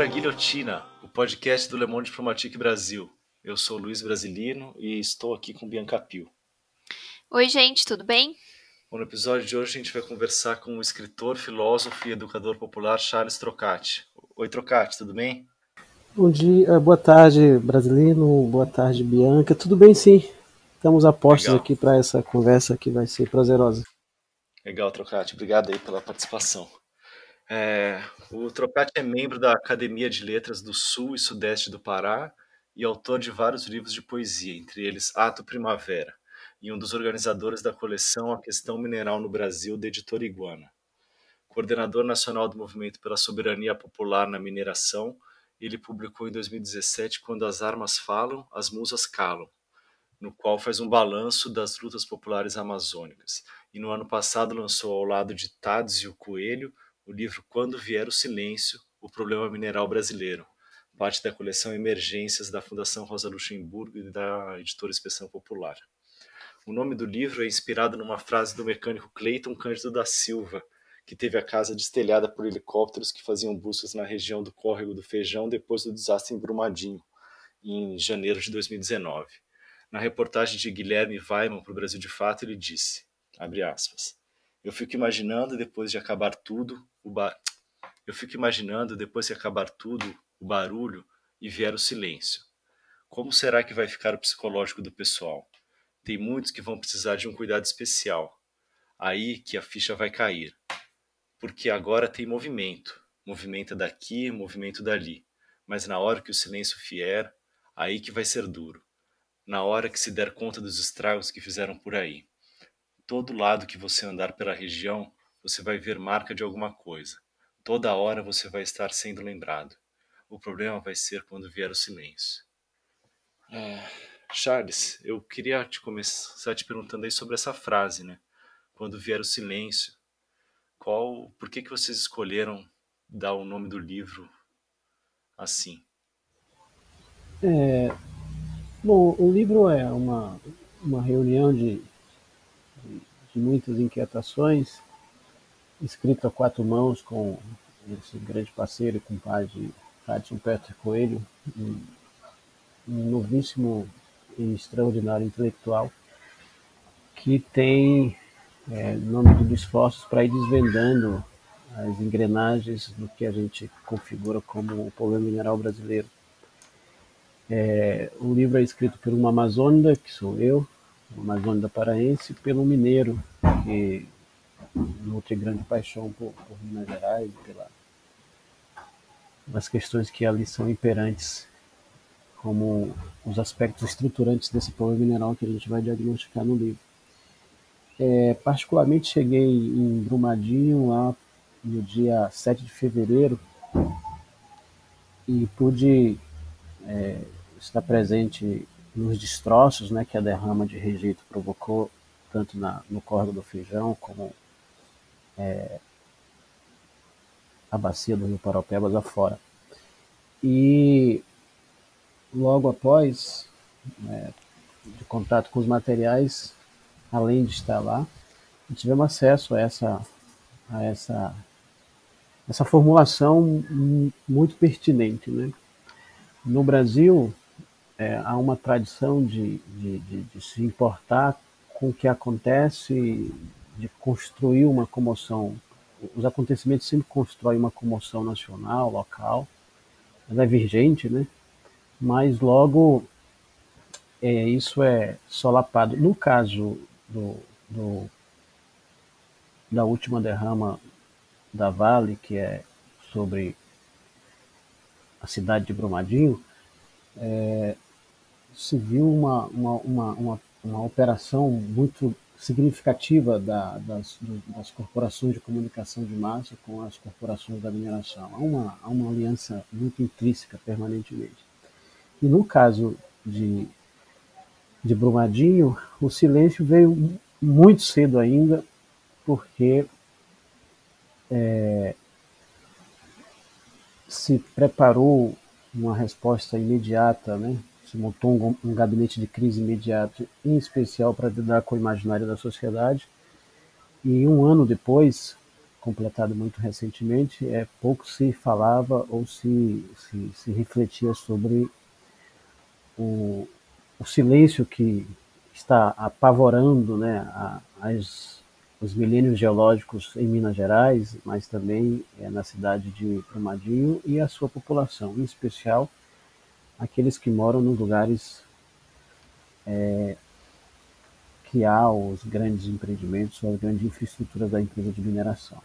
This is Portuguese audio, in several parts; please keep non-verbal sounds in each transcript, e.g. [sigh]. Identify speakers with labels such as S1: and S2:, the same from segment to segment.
S1: Começa agora a Guilhotina, o podcast do Le Monde Diplomatique Brasil. Eu sou Luiz Brasilino e estou aqui com Bianca Pio.
S2: Oi, gente, tudo bem?
S1: Bom, no episódio de hoje a gente vai conversar com o escritor, filósofo e educador popular Charles Trocati. Oi, Trocati, tudo bem?
S3: Bom dia, boa tarde, Brasilino, boa tarde, Bianca. Tudo bem, sim. Estamos a postos Legal. aqui para essa conversa que vai ser prazerosa.
S1: Legal, Trocati. Obrigado aí pela participação. É, o Trocati é membro da Academia de Letras do Sul e Sudeste do Pará e autor de vários livros de poesia, entre eles Ato Primavera, e um dos organizadores da coleção A Questão Mineral no Brasil, da editora Iguana. Coordenador nacional do Movimento pela Soberania Popular na Mineração, ele publicou em 2017 Quando as Armas Falam, as Musas Calam, no qual faz um balanço das lutas populares amazônicas. E no ano passado lançou ao lado de Tades e o Coelho o livro Quando Vier o Silêncio, o Problema Mineral Brasileiro, parte da coleção Emergências da Fundação Rosa Luxemburgo e da editora Expressão Popular. O nome do livro é inspirado numa frase do mecânico Cleiton Cândido da Silva, que teve a casa destelhada por helicópteros que faziam buscas na região do Córrego do Feijão depois do desastre em Brumadinho, em janeiro de 2019. Na reportagem de Guilherme Weiman para o Brasil de Fato, ele disse, abre aspas, eu fico imaginando depois de acabar tudo, o bar... eu fico imaginando depois de acabar tudo, o barulho e vier o silêncio. Como será que vai ficar o psicológico do pessoal? Tem muitos que vão precisar de um cuidado especial. Aí que a ficha vai cair. Porque agora tem movimento. Movimento daqui, movimento dali. Mas na hora que o silêncio vier, aí que vai ser duro na hora que se der conta dos estragos que fizeram por aí. Todo lado que você andar pela região, você vai ver marca de alguma coisa. Toda hora você vai estar sendo lembrado. O problema vai ser quando vier o silêncio. É, Charles, eu queria te começar te perguntando aí sobre essa frase, né? Quando vier o silêncio, qual, por que que vocês escolheram dar o nome do livro assim?
S3: É, Bom, o livro é uma, uma reunião de, de, muitas inquietações, escrito a quatro mãos com esse grande parceiro e compadre Hudson Peter Coelho, um, um novíssimo e extraordinário intelectual, que tem é, nome de esforços para ir desvendando as engrenagens do que a gente configura como o problema mineral brasileiro. É, o livro é escrito por uma amazônida, que sou eu, uma amazônida paraense, pelo mineiro, que nutre grande paixão por, por Minas Gerais, pela, pelas questões que ali são imperantes, como os aspectos estruturantes desse problema mineral que a gente vai diagnosticar no livro. É, particularmente cheguei em Brumadinho lá no dia 7 de fevereiro e pude é, está presente nos destroços né, que a derrama de rejeito provocou, tanto na, no córrego do Feijão como é, a bacia do Rio Paropebas afora. E logo após, né, de contato com os materiais, além de estar lá, tivemos acesso a essa, a essa, essa formulação muito pertinente. Né? No Brasil, é, há uma tradição de, de, de, de, se importar com o que acontece, de construir uma comoção. Os acontecimentos sempre constroem uma comoção nacional, local, ela é vigente, né? mas logo é, isso é solapado. No caso do, do, da última derrama da Vale, que é sobre a cidade de Brumadinho, é, se viu uma, uma, uma, uma, uma operação muito significativa da, das, das, corporações de comunicação de massa com as corporações da mineração. Há uma, há uma aliança muito intrínseca permanentemente. E no caso de, de Brumadinho, o silêncio veio muito cedo ainda, porque é, se preparou uma resposta imediata, né? Se montou um, um gabinete de crise imediato, em especial para lidar com o imaginário da sociedade. E um ano depois, completado muito recentemente, é, pouco se falava ou se, se, se refletia sobre o, o silêncio que está apavorando né, a, as, os milênios geológicos em Minas Gerais, mas também é, na cidade de Brumadinho e a sua população, em especial aqueles que moram nos lugares é, que há os grandes empreendimentos, as grandes infraestruturas da empresa de mineração.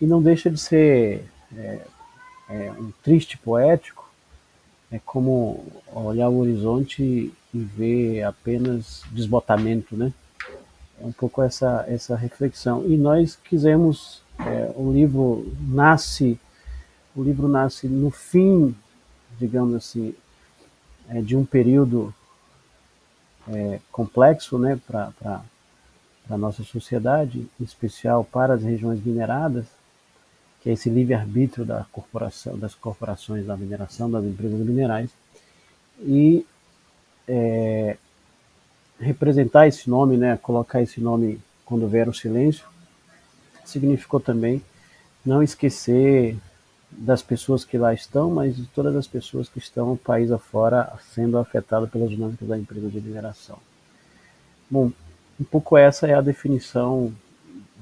S3: E não deixa de ser é, é, um triste poético, é como olhar o horizonte e ver apenas desbotamento, né? É um pouco essa, essa reflexão. E nós quisemos, é, o livro nasce, o livro nasce no fim, digamos assim, é, de um período é, complexo né, para a nossa sociedade, em especial para as regiões mineradas, que é esse livre-arbítrio da corporação, das corporações da mineração, das empresas minerais, e é, representar esse nome, né, colocar esse nome quando vier o silêncio, significou também não esquecer das pessoas que lá estão, mas de todas as pessoas que estão país afora sendo afetadas pelas dinâmicas da empresa de mineração. Bom, um pouco essa é a definição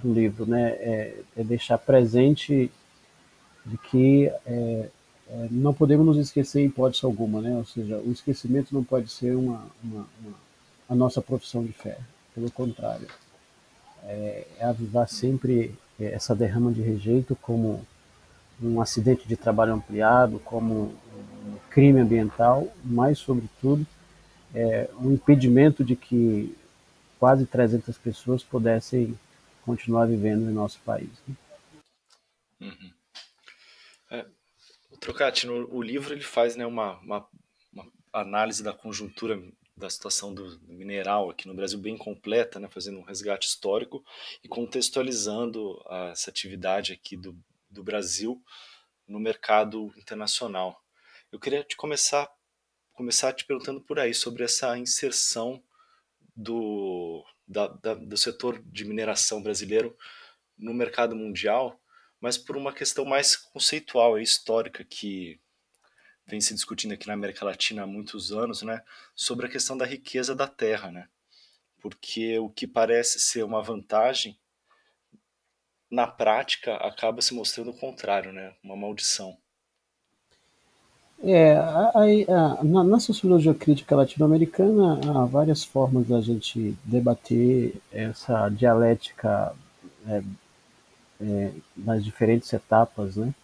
S3: do livro, né? É, é deixar presente de que é, é, não podemos nos esquecer em hipótese alguma, né? Ou seja, o esquecimento não pode ser uma, uma, uma a nossa profissão de fé. Pelo contrário, é, é avivar sempre essa derrama de rejeito como um acidente de trabalho ampliado, como um crime ambiental, mas, sobretudo, é, um impedimento de que quase 300 pessoas pudessem continuar vivendo em nosso país. Né?
S1: Uhum. É, o Trocati, no, o livro ele faz né, uma, uma, uma, análise da conjuntura da situação do mineral aqui no Brasil bem completa, né, fazendo um resgate histórico e contextualizando essa atividade aqui do, do Brasil no mercado internacional. Eu queria te começar começar te perguntando por aí sobre essa inserção do, da, da, do setor de mineração brasileiro no mercado mundial, mas por uma questão mais conceitual e histórica que vem se discutindo aqui na América Latina há muitos anos, né, sobre a questão da riqueza da terra, né? Porque o que parece ser uma vantagem na prática acaba se mostrando o contrário, né? Uma maldição.
S3: É, a, a, na, na, sociologia crítica latino-americana há várias formas da gente debater essa dialética é, é, nas diferentes etapas, né?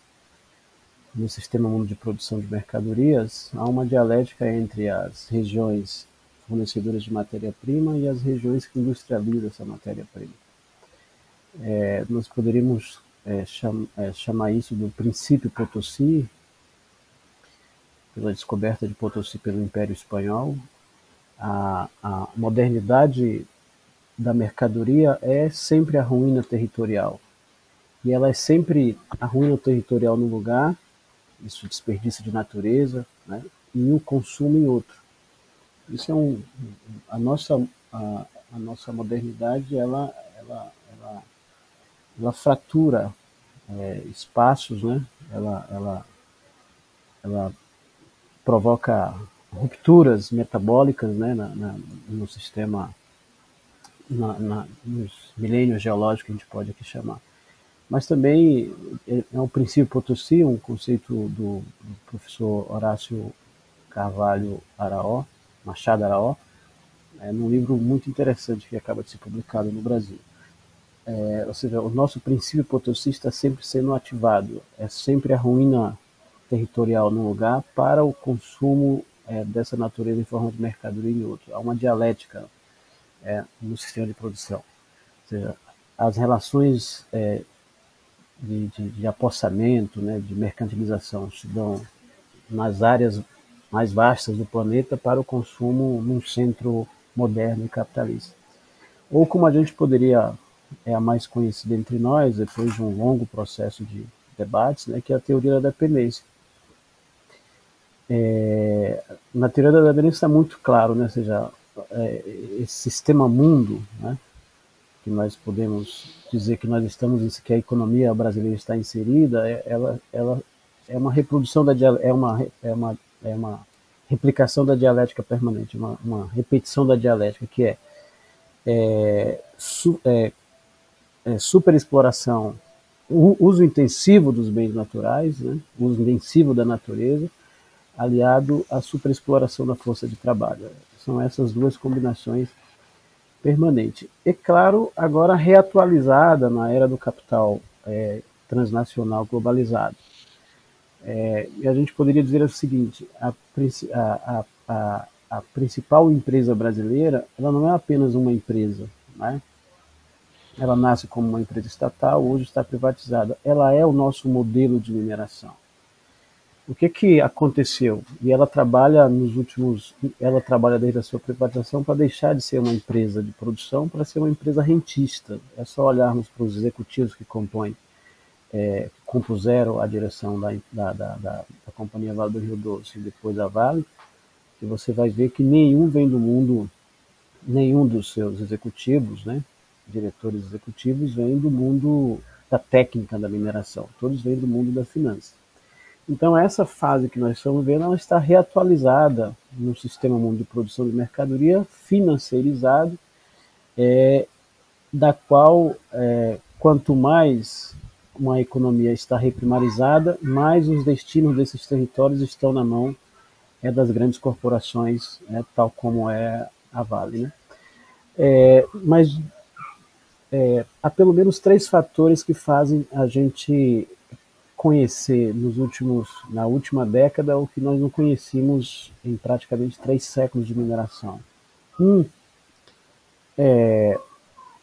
S3: No sistema mundo de produção de mercadorias, há uma dialética entre as regiões fornecedoras de matéria-prima e as regiões que industrializam essa matéria-prima é, nós poderíamos é, cham, é, chamar isso do princípio Potosí, pela descoberta de Potosí pelo Império Espanhol. A, a modernidade da mercadoria é sempre a ruína territorial. E ela é sempre a ruína territorial no lugar, isso desperdício de natureza, né? e o consumo em outro. Isso é um, a nossa a, a nossa modernidade ela ela ela ela fratura é, espaços, né? Ela, ela, ela provoca rupturas metabólicas, né? Na, na, no sistema, na, na, nos milênios geológicos a gente pode aqui chamar. Mas também é, é um princípio Potosí, um conceito do, do professor Horácio Carvalho Araó, Machado Araó, é, num livro muito interessante que acaba de ser publicado no Brasil. É, ou seja, o nosso princípio potosista está sempre sendo ativado, é sempre a ruína territorial no lugar para o consumo é, dessa natureza em forma de mercadoria em outro. Há uma dialética é, no sistema de produção. Ou seja, as relações é, de, de, de, apossamento, né, de mercantilização se dão nas áreas mais vastas do planeta para o consumo num centro moderno e capitalista. Ou como a gente poderia é a mais conhecida entre nós, depois de um longo processo de debates, né, que é a teoria da dependência. É, na teoria da dependência está muito claro, né, ou seja, é, esse sistema mundo, né, que nós podemos dizer que nós estamos que a economia brasileira está inserida, é, ela, ela é uma reprodução da é uma é uma é uma replicação da dialética permanente, uma, uma repetição da dialética que é, é, su, é, é superexploração, uso intensivo dos bens naturais, né, uso intensivo da natureza, aliado à superexploração da força de trabalho. São essas duas combinações permanentes. E claro, agora reatualizada na era do capital é, transnacional globalizado. É, e a gente poderia dizer o seguinte: a, a, a, a, principal empresa brasileira, ela não é apenas uma empresa, né? Ela nasce como uma empresa estatal, hoje está privatizada. Ela é o nosso modelo de mineração. O que que aconteceu? E ela trabalha nos últimos, ela trabalha desde a sua privatização para deixar de ser uma empresa de produção para ser uma empresa rentista. É só olharmos para os executivos que compõem é, compuseram a direção da, da, da, da, Companhia Vale do Rio Doce e depois da Vale, que você vai ver que nenhum vem do mundo, nenhum dos seus executivos, né, diretores executivos, vem do mundo da técnica da mineração, todos vêm do mundo da finança. Então essa fase que nós estamos vendo, ela está reatualizada no sistema mundo de produção de mercadoria financeirizado, é, da qual é, quanto mais uma economia está reprimarizada, mais os destinos desses territórios estão na mão é, das grandes corporações, é, tal como é a Vale. Né? É, mas é, há pelo menos três fatores que fazem a gente conhecer nos últimos, na última década o que nós não conhecíamos em praticamente três séculos de mineração. Um é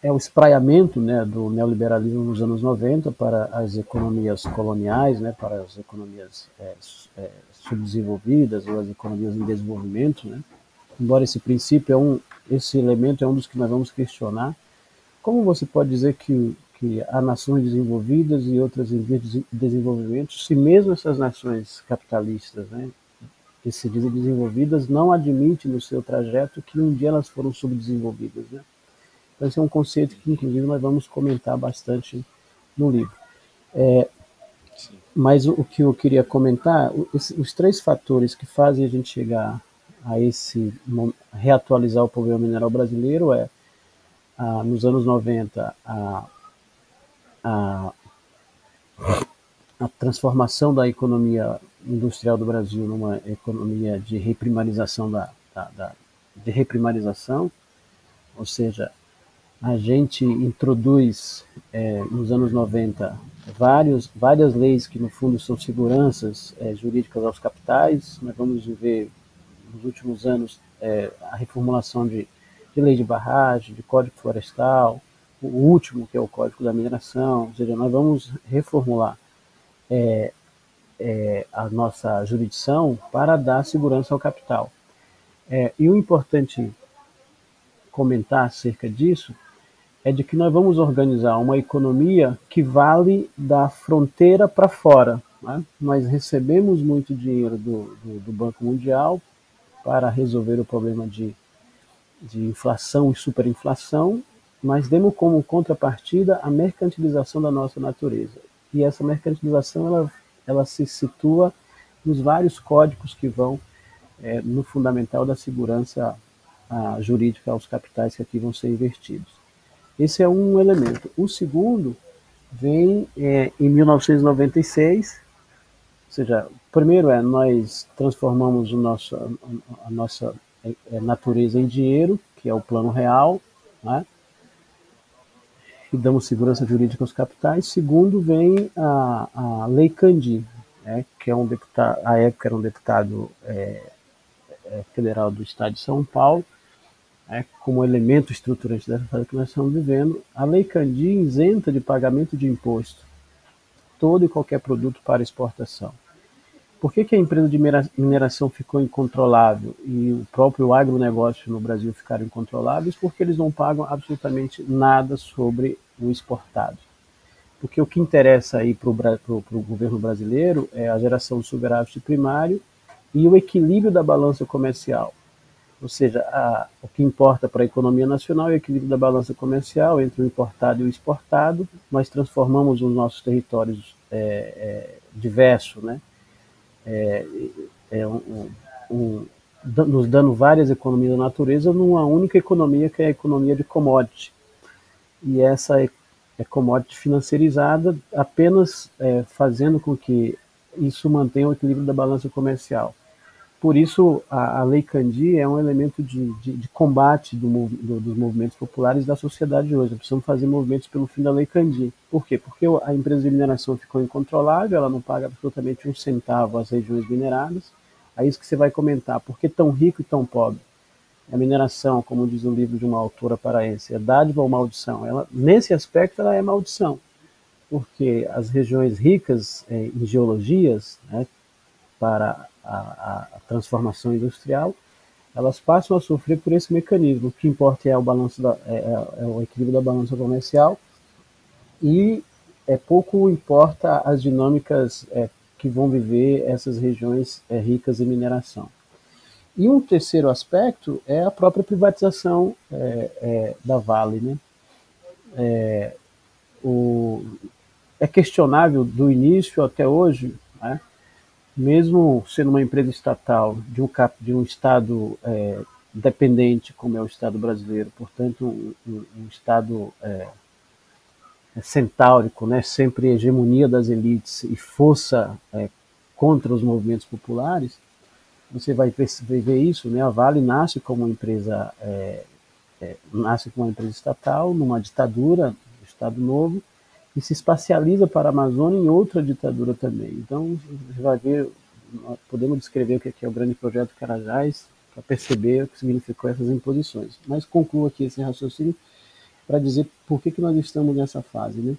S3: é o espraiamento né, do neoliberalismo nos anos 90 para as economias coloniais, né, para as economias é, é, subdesenvolvidas ou as economias em desenvolvimento. Né. Embora esse princípio é um, esse elemento é um dos que nós vamos questionar. Como você pode dizer que, que há nações desenvolvidas e outras em desenvolvimento, se mesmo essas nações capitalistas, né, que se dizem desenvolvidas, não admitem no seu trajeto que um dia elas foram subdesenvolvidas, né? Então, esse é um conceito que, inclusive, nós vamos comentar bastante no livro. É, mas o, que eu queria comentar, os, os, três fatores que fazem a gente chegar a esse reatualizar o problema mineral brasileiro é, ah, nos anos 90, a, a, a transformação da economia industrial do Brasil numa economia de reprimarização da, da, da de reprimarização, ou seja, a gente introduz é, nos anos 90 vários, várias leis que no fundo são seguranças é, jurídicas aos capitais. Nós vamos ver nos últimos anos é, a reformulação de, de lei de barragem, de código florestal, o último que é o código da mineração, ou seja, nós vamos reformular é, é, a nossa jurisdição para dar segurança ao capital. É, e o importante comentar acerca disso é de que nós vamos organizar uma economia que vale da fronteira para fora. Né? Nós recebemos muito dinheiro do, do, do, Banco Mundial para resolver o problema de, de inflação e superinflação, mas demos como contrapartida a mercantilização da nossa natureza. E essa mercantilização ela, ela se situa nos vários códigos que vão é, no fundamental da segurança a, jurídica aos capitais que aqui vão ser investidos. Esse é um elemento. O segundo vem é, em 1996, ou seja, primeiro é nós transformamos o nosso, a, nossa é, natureza em dinheiro, que é o plano real, né? e damos segurança jurídica aos capitais. Segundo vem a, a Lei Candi, né? que é um deputado, à época era um deputado é, é federal do Estado de São Paulo, é, como elemento estruturante dessa fase que nós estamos vivendo, a Lei Candir isenta de pagamento de imposto todo e qualquer produto para exportação. Por que, que a empresa de mineração ficou incontrolável e o próprio agronegócio no Brasil ficaram incontroláveis? Porque eles não pagam absolutamente nada sobre o exportado. Porque o que interessa aí para o governo brasileiro é a geração de superávit primário e o equilíbrio da balança comercial. Ou seja, a, o que importa para a economia nacional é o equilíbrio da balança comercial entre o importado e o exportado. Nós transformamos os nossos territórios é, é, diversos, né? É, é um, um, nos dando várias economias da natureza numa única economia que é a economia de commodity. E essa é, é commodity financiarizada apenas é, fazendo com que isso mantenha o equilíbrio da balança comercial. Por isso, a, a Lei Candi é um elemento de, de, de combate do, do, dos movimentos populares da sociedade hoje. Precisamos fazer movimentos pelo fim da Lei Candi. Por quê? Porque a empresa de mineração ficou incontrolável, ela não paga absolutamente um centavo às regiões mineradas. É isso que você vai comentar. Por que tão rico e tão pobre? A mineração, como diz o livro de uma autora paraense, é dádiva ou maldição? Ela, nesse aspecto, ela é maldição. Porque as regiões ricas é, em geologias, né, para a, a, transformação industrial, elas passam a sofrer por esse mecanismo. O que importa é o, balanço da, é, é, é o equilíbrio da balança comercial e é pouco importa as dinâmicas é, que vão viver essas regiões é, ricas em mineração. E um terceiro aspecto é a própria privatização é, é, da Vale. Né? É, o, é questionável do início até hoje né, mesmo sendo uma empresa estatal de um, cap, de um Estado é, dependente, como é o Estado brasileiro, portanto, um, um, Estado é, é, centáurico, né, sempre hegemonia das elites e força é, contra os movimentos populares, você vai ver isso, né, a Vale nasce como uma empresa, é, é, nasce como uma empresa estatal, numa ditadura, Estado Novo, e se espacializa para a Amazônia em outra ditadura também. Então, você vai ver, podemos descrever o que é o grande projeto Carajás para perceber o que significou essas imposições. Mas concluo aqui esse raciocínio para dizer por que, que nós estamos nessa fase. Né?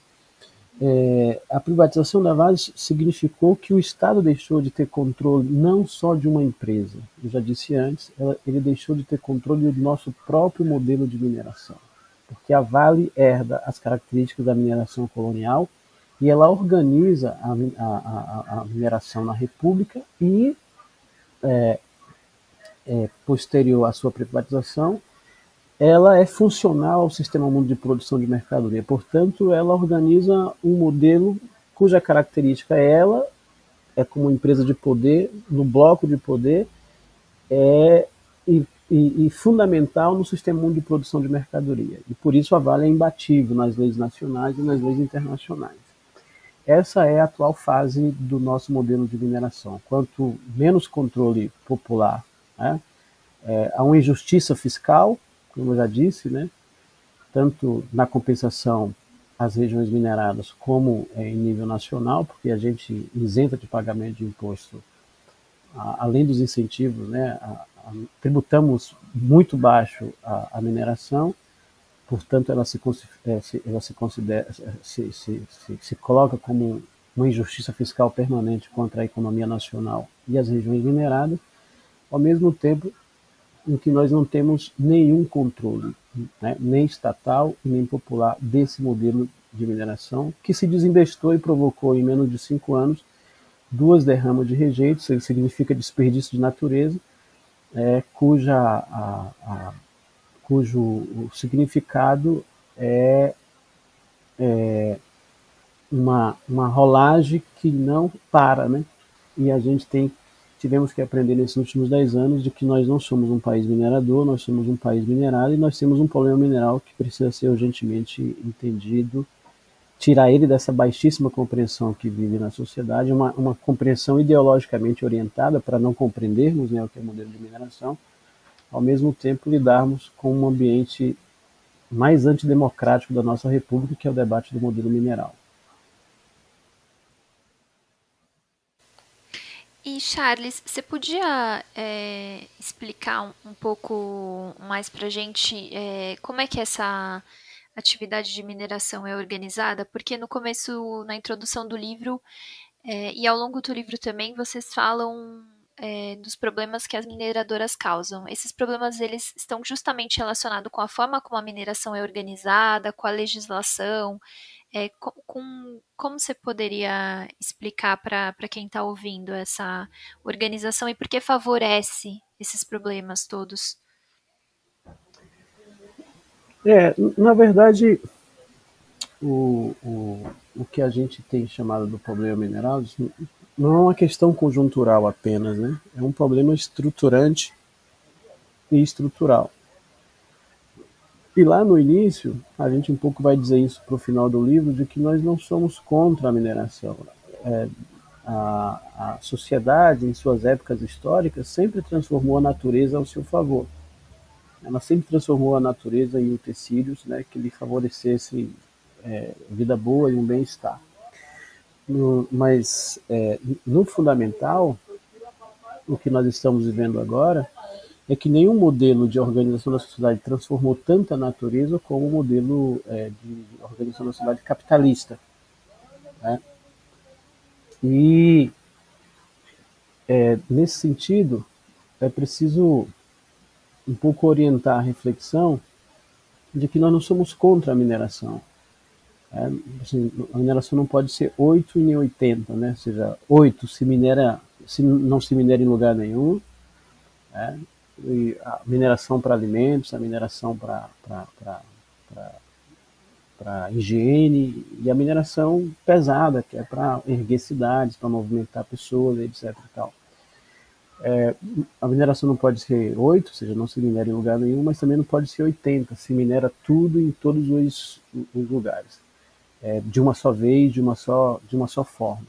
S3: É, a privatização da Vale significou que o Estado deixou de ter controle não só de uma empresa, eu já disse antes, ela, ele deixou de ter controle do nosso próprio modelo de mineração porque a Vale herda as características da mineração colonial e ela organiza a, a, a mineração na República e, é, é, posterior à sua privatização, ela é funcional ao sistema mundo de produção de mercadoria. Portanto, ela organiza um modelo cuja característica é ela é como empresa de poder, no bloco de poder, é, e e, fundamental no sistema mundo de produção de mercadoria. E por isso a Vale é imbatível nas leis nacionais e nas leis internacionais. Essa é a atual fase do nosso modelo de mineração. Quanto menos controle popular, né, é, há uma injustiça fiscal, como eu já disse, né, tanto na compensação às regiões mineradas como é, em nível nacional, porque a gente isenta de pagamento de imposto, a, além dos incentivos, né, a, tributamos muito baixo a, a mineração, portanto ela se, é, ela se considera, se, se, se, se coloca como uma injustiça fiscal permanente contra a economia nacional e as regiões mineradas, ao mesmo tempo em que nós não temos nenhum controle, né, nem estatal nem popular, desse modelo de mineração, que se desinvestou e provocou em menos de cinco anos duas derramas de rejeitos, isso significa desperdício de natureza, é, cuja, a, a, cujo significado é, é uma, uma rolagem que não para, né? E a gente tem tivemos que aprender nesses últimos 10 anos de que nós não somos um país minerador, nós somos um país minerado e nós temos um problema mineral que precisa ser urgentemente entendido tirar ele dessa baixíssima compreensão que vive na sociedade, uma, uma compreensão ideologicamente orientada para não compreendermos né, o que é o modelo de mineração, ao mesmo tempo lidarmos com um ambiente mais antidemocrático da nossa república, que é o debate do modelo mineral.
S2: E Charles, você podia é, explicar um, pouco mais para gente é, como é que essa atividade de mineração é organizada, porque no começo, na introdução do livro, é, e ao longo do livro também, vocês falam é, dos problemas que as mineradoras causam. Esses problemas eles estão justamente relacionados com a forma como a mineração é organizada, com a legislação. É, com, com, como você poderia explicar para quem está ouvindo essa organização e por que favorece esses problemas todos?
S3: É, na verdade, o, o, o que a gente tem chamado do problema mineral não é uma questão conjuntural apenas, né? É um problema estruturante e estrutural. E lá no início, a gente um pouco vai dizer isso para o final do livro, de que nós não somos contra a mineração. É, a, a sociedade, em suas épocas históricas, sempre transformou a natureza ao seu favor. Ela sempre transformou a natureza em utensílios né, que lhe favorecessem é, vida boa e um bem-estar. Mas, é, no fundamental, o que nós estamos vivendo agora é que nenhum modelo de organização da sociedade transformou tanto a natureza como o modelo é, de organização da sociedade capitalista. Né? E, é, nesse sentido, é preciso um pouco orientar a reflexão de que nós não somos contra a mineração. É, assim, a mineração não pode ser 8 e nem 80, né? ou seja, 8 se minera, se não se minera em lugar nenhum, é, a mineração para alimentos, a mineração para para higiene e a mineração pesada, que é para erguer cidades, para movimentar pessoas, etc. E tal. É, a mineração não pode ser 8, ou seja, não se minera em lugar nenhum, mas também não pode ser 80, se minera tudo em todos os, os lugares, é, de uma só vez, de uma só, de uma só forma.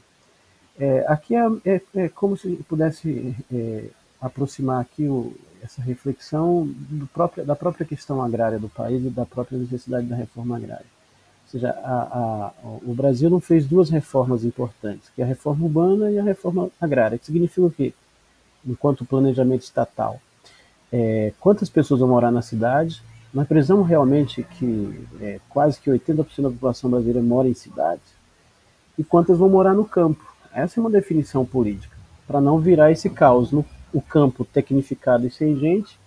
S3: É, aqui é, é, é como se pudesse é, aproximar aqui o, essa reflexão próprio, da própria questão agrária do país e da própria necessidade da reforma agrária. Ou seja, a, a, o Brasil não fez duas reformas importantes, que é a reforma urbana e a reforma agrária, que significa o quê? Enquanto planejamento estatal. É, quantas pessoas vão morar na cidade? Nós precisamos realmente que é, quase que 80% da população brasileira mora em cidades? E quantas vão morar no campo? Essa é uma definição política, para não virar esse caos no o campo tecnificado e sem gente,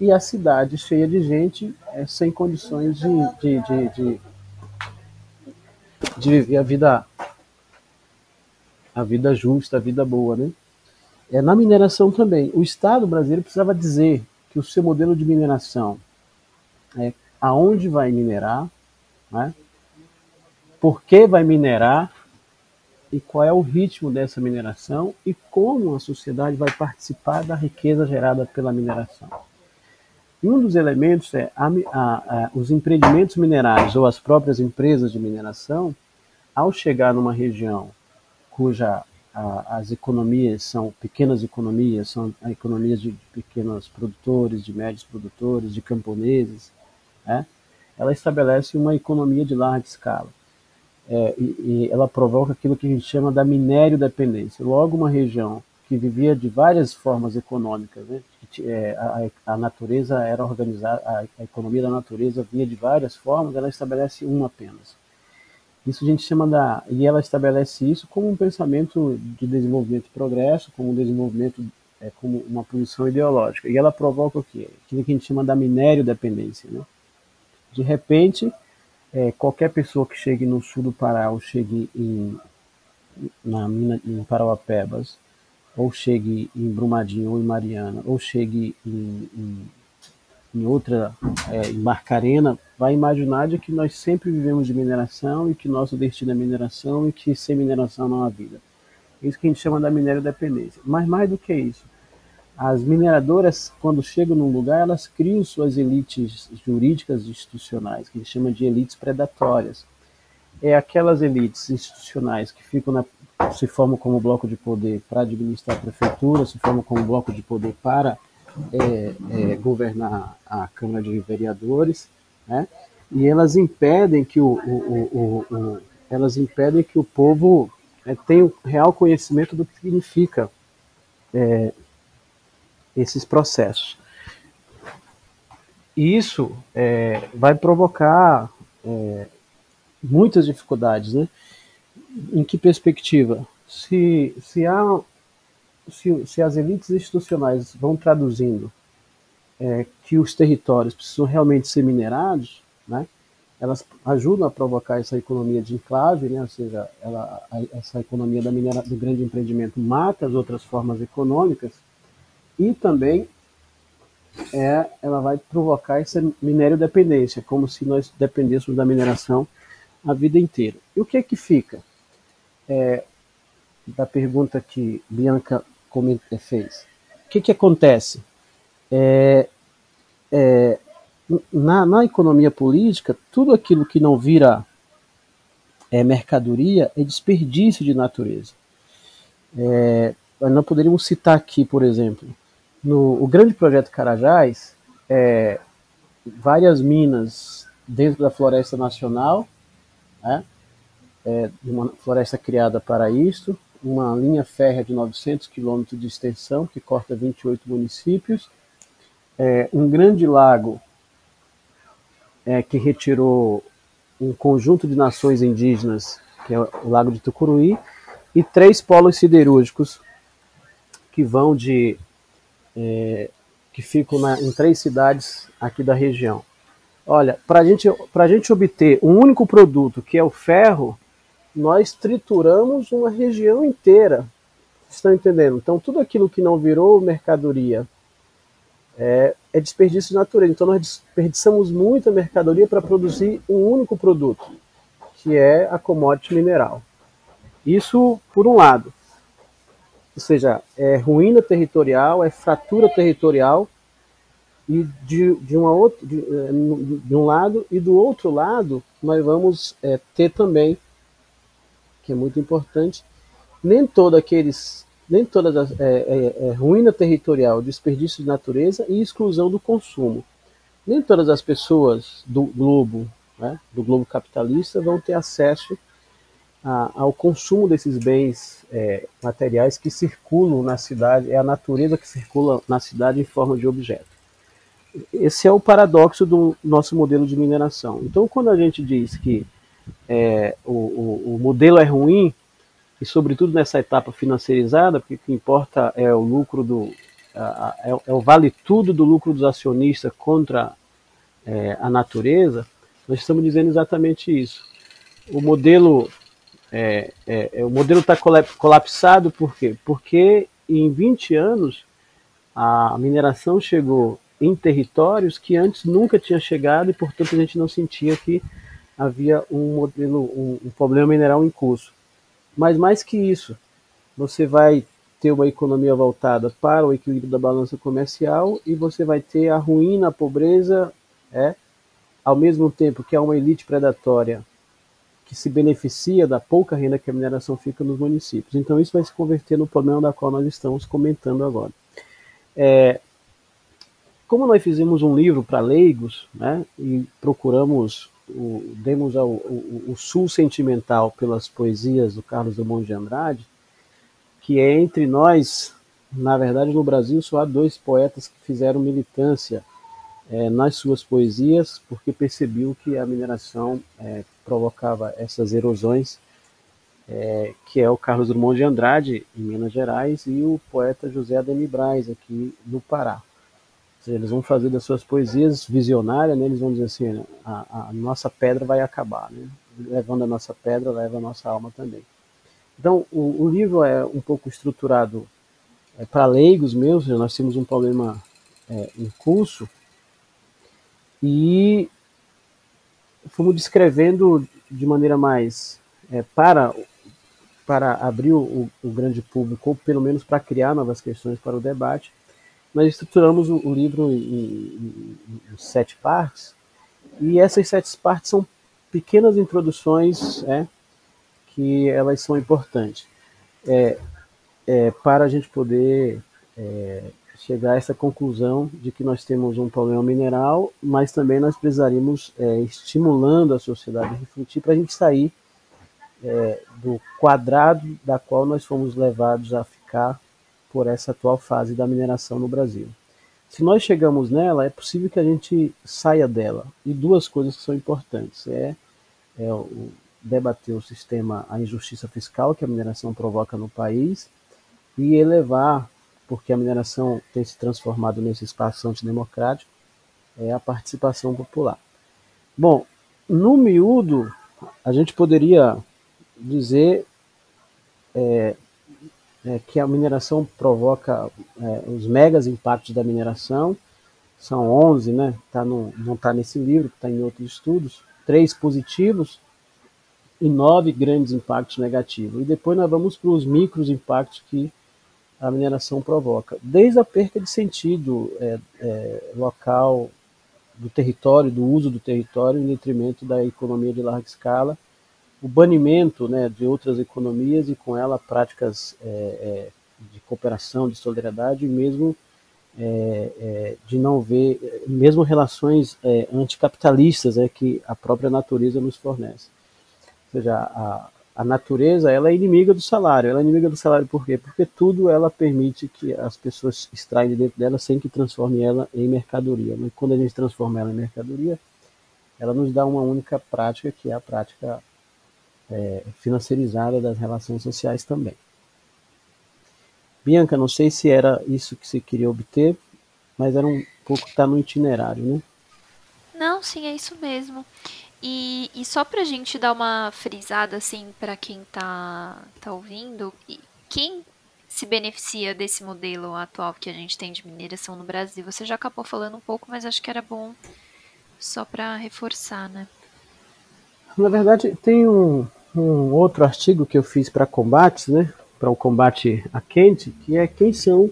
S3: e a cidade cheia de gente, é, sem condições de, de, de, de, de viver a vida, a vida justa, a vida boa. Né? É, na mineração também, o Estado brasileiro precisava dizer que o seu modelo de mineração é aonde vai minerar, né? por que vai minerar e qual é o ritmo dessa mineração e como a sociedade vai participar da riqueza gerada pela mineração. E um dos elementos é a, a, a, os empreendimentos minerais ou as próprias empresas de mineração, ao chegar numa região cuja as economias são pequenas economias, são economias de pequenos produtores, de médios produtores, de camponeses, né? ela estabelece uma economia de larga escala é, e, e, ela provoca aquilo que a gente chama da minério dependência. Logo, uma região que vivia de várias formas econômicas, né? é, a, a, natureza era organizada, a, a, economia da natureza vinha de várias formas, ela estabelece uma apenas. Isso a gente chama da. E ela estabelece isso como um pensamento de desenvolvimento e progresso, como um desenvolvimento, é, como uma posição ideológica. E ela provoca o quê? Aquilo que a gente chama da minério dependência. Né? De repente, é, qualquer pessoa que chegue no sul do Pará ou chegue em, na mina em Parauapebas, ou chegue em Brumadinho ou em Mariana, ou chegue em, em, em outra, é, em Barcarena, vai imaginar de que nós sempre vivemos de mineração e que nosso destino é mineração e que sem mineração não há vida. Isso que a gente chama da minério dependência. Mas mais do que isso, as mineradoras, quando chegam num lugar, elas criam suas elites jurídicas institucionais, que a gente chama de elites predatórias. É aquelas elites institucionais que ficam na, se formam como bloco de poder para administrar a prefeitura, se formam como bloco de poder para é, é, governar a Câmara de Vereadores, né? e elas impedem que o, o, o, o elas impedem que o povo é, tenha o real conhecimento do que significa é, esses processos. E isso é, vai provocar é, muitas dificuldades, né? Em que perspectiva? Se, se, há, se, se as elites institucionais vão traduzindo é, que os territórios precisam realmente ser minerados, né? elas ajudam a provocar essa economia de enclave, né? ou seja, ela, a, essa economia da minera, do grande empreendimento mata as outras formas econômicas, e também é, ela vai provocar essa minério dependência, como se nós dependêssemos da mineração a vida inteira. E o que é que fica? É, da pergunta que Bianca fez. O que, que acontece? É, é, na, na, economia política, tudo aquilo que não vira é, mercadoria é desperdício de natureza. É, nós poderíamos citar aqui, por exemplo, no o grande projeto Carajás, é, várias minas dentro da floresta nacional, né, é, uma floresta criada para isso, uma linha férrea de 900 quilômetros de extensão que corta 28 municípios, é, um grande lago é, que retirou um conjunto de nações indígenas, que é o Lago de Tucuruí, e três polos siderúrgicos que vão de é, que ficam na, em três cidades aqui da região. Olha, para gente, a gente obter um único produto, que é o ferro, nós trituramos uma região inteira. Estão entendendo? Então, tudo aquilo que não virou mercadoria é, é desperdício de natureza. Então, nós desperdiçamos muita mercadoria para produzir um único produto, que é a commodity mineral. Isso por um lado. Ou seja, é ruína territorial, é fratura territorial, e de, de, uma outra, de, é, de um lado, e do outro lado, nós vamos é, ter também, que é muito importante, nem todos aqueles, nem todas as é, é, é, ruína territorial, desperdício de natureza e exclusão do consumo. Nem todas as pessoas do globo, né, do globo capitalista, vão ter acesso a, ao consumo desses bens é, materiais que circulam na cidade, é a natureza que circula na cidade em forma de objeto. Esse é o paradoxo do nosso modelo de mineração. Então, quando a gente diz que é, o, o, o modelo é ruim, e sobretudo nessa etapa financeirizada, porque o que importa é o lucro do. é, é, o vale tudo do lucro dos acionistas contra é, a natureza, nós estamos dizendo exatamente isso. O modelo é, é, é, o modelo está colapsado por quê? Porque em 20 anos a mineração chegou em territórios que antes nunca tinha chegado e, portanto, a gente não sentia que havia um modelo, um, um problema mineral em curso. Mas mais que isso, você vai ter uma economia voltada para o equilíbrio da balança comercial e você vai ter a ruína, a pobreza, é, ao mesmo tempo que há uma elite predatória que se beneficia da pouca renda que a mineração fica nos municípios. Então isso vai se converter no problema da qual nós estamos comentando agora. É, como nós fizemos um livro para leigos, né, e procuramos, o, demos ao, o, o, sul sentimental pelas poesias do Carlos Drummond de Andrade, que é entre nós, na verdade no Brasil só há dois poetas que fizeram militância é, nas suas poesias, porque percebeu que a mineração é, provocava essas erosões, é, que é o Carlos Drummond de Andrade, em Minas Gerais, e o poeta José Ademir Braz, aqui no Pará. Eles vão fazer das suas poesias visionárias, né, eles vão dizer assim, a, a, nossa pedra vai acabar, né? levando a nossa pedra, leva a nossa alma também. Então, o, o livro é um pouco estruturado é, para leigos meus, nós temos um problema é, em curso, e fomos descrevendo de maneira mais é, para para abrir o, o, grande público, ou pelo menos para criar novas questões para o debate, nós estruturamos o, o livro em, em, em, sete partes, e essas sete partes são pequenas introduções é, que elas são importantes. É, é, para a gente poder é, chegar a essa conclusão de que nós temos um problema mineral, mas também nós precisaríamos, é, estimulando a sociedade a refletir para a gente sair é, do quadrado da qual nós fomos levados a ficar por essa atual fase da mineração no Brasil. Se nós chegamos nela, é possível que a gente saia dela. E duas coisas que são importantes é, é o, debater o sistema, a injustiça fiscal que a mineração provoca no país e elevar porque a mineração tem se transformado nesse espaço antidemocrático, é a participação popular. Bom, no miúdo, a gente poderia dizer é, é, que a mineração provoca é, os megas impactos da mineração, são 11, né? Tá no, não está nesse livro, está em outros estudos, três positivos e nove grandes impactos negativos. E depois nós vamos para os micros impactos que a mineração provoca, desde a perca de sentido é, é, local do território, do uso do território em detrimento da economia de larga escala, o banimento né, de outras economias e com ela práticas é, é de cooperação, de solidariedade mesmo é, é, de não ver, mesmo relações é, anticapitalistas é, que a própria natureza nos fornece. Ou seja, a, a natureza ela é inimiga do salário. Ela é inimiga do salário por quê? Porque tudo ela permite que as pessoas extraem de dentro dela sem que transforme ela em mercadoria. Mas quando a gente transforma ela em mercadoria, ela nos dá uma única prática, que é a prática é, financiarizada das relações sociais também. Bianca, não sei se era isso que você queria obter, mas era um pouco que tá no itinerário, né?
S2: Não, sim, é isso mesmo. E, e só para a gente dar uma frisada assim para quem está tá ouvindo, quem se beneficia desse modelo atual que a gente tem de mineração no Brasil? Você já acabou falando um pouco, mas acho que era bom só para reforçar, né?
S3: Na verdade, tem um, um outro artigo que eu fiz para combates, né? para o combate a quente, que é quem são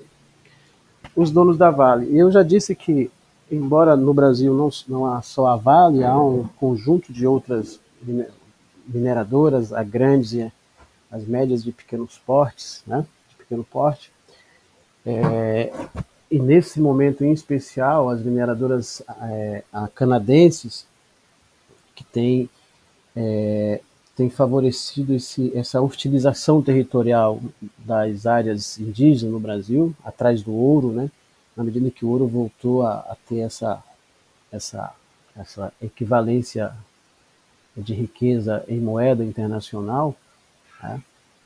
S3: os donos da Vale. Eu já disse que, embora no Brasil não, não há só a Vale, há um conjunto de outras mineradoras, a grandes e as médias de pequenos portes, né, de pequeno porte. É, e nesse momento em especial, as mineradoras é, canadenses, que têm é, tem favorecido esse, essa utilização territorial das áreas indígenas no Brasil, atrás do ouro, né? na medida que o ouro voltou a, a ter essa, essa, essa equivalência de riqueza em moeda internacional. Né?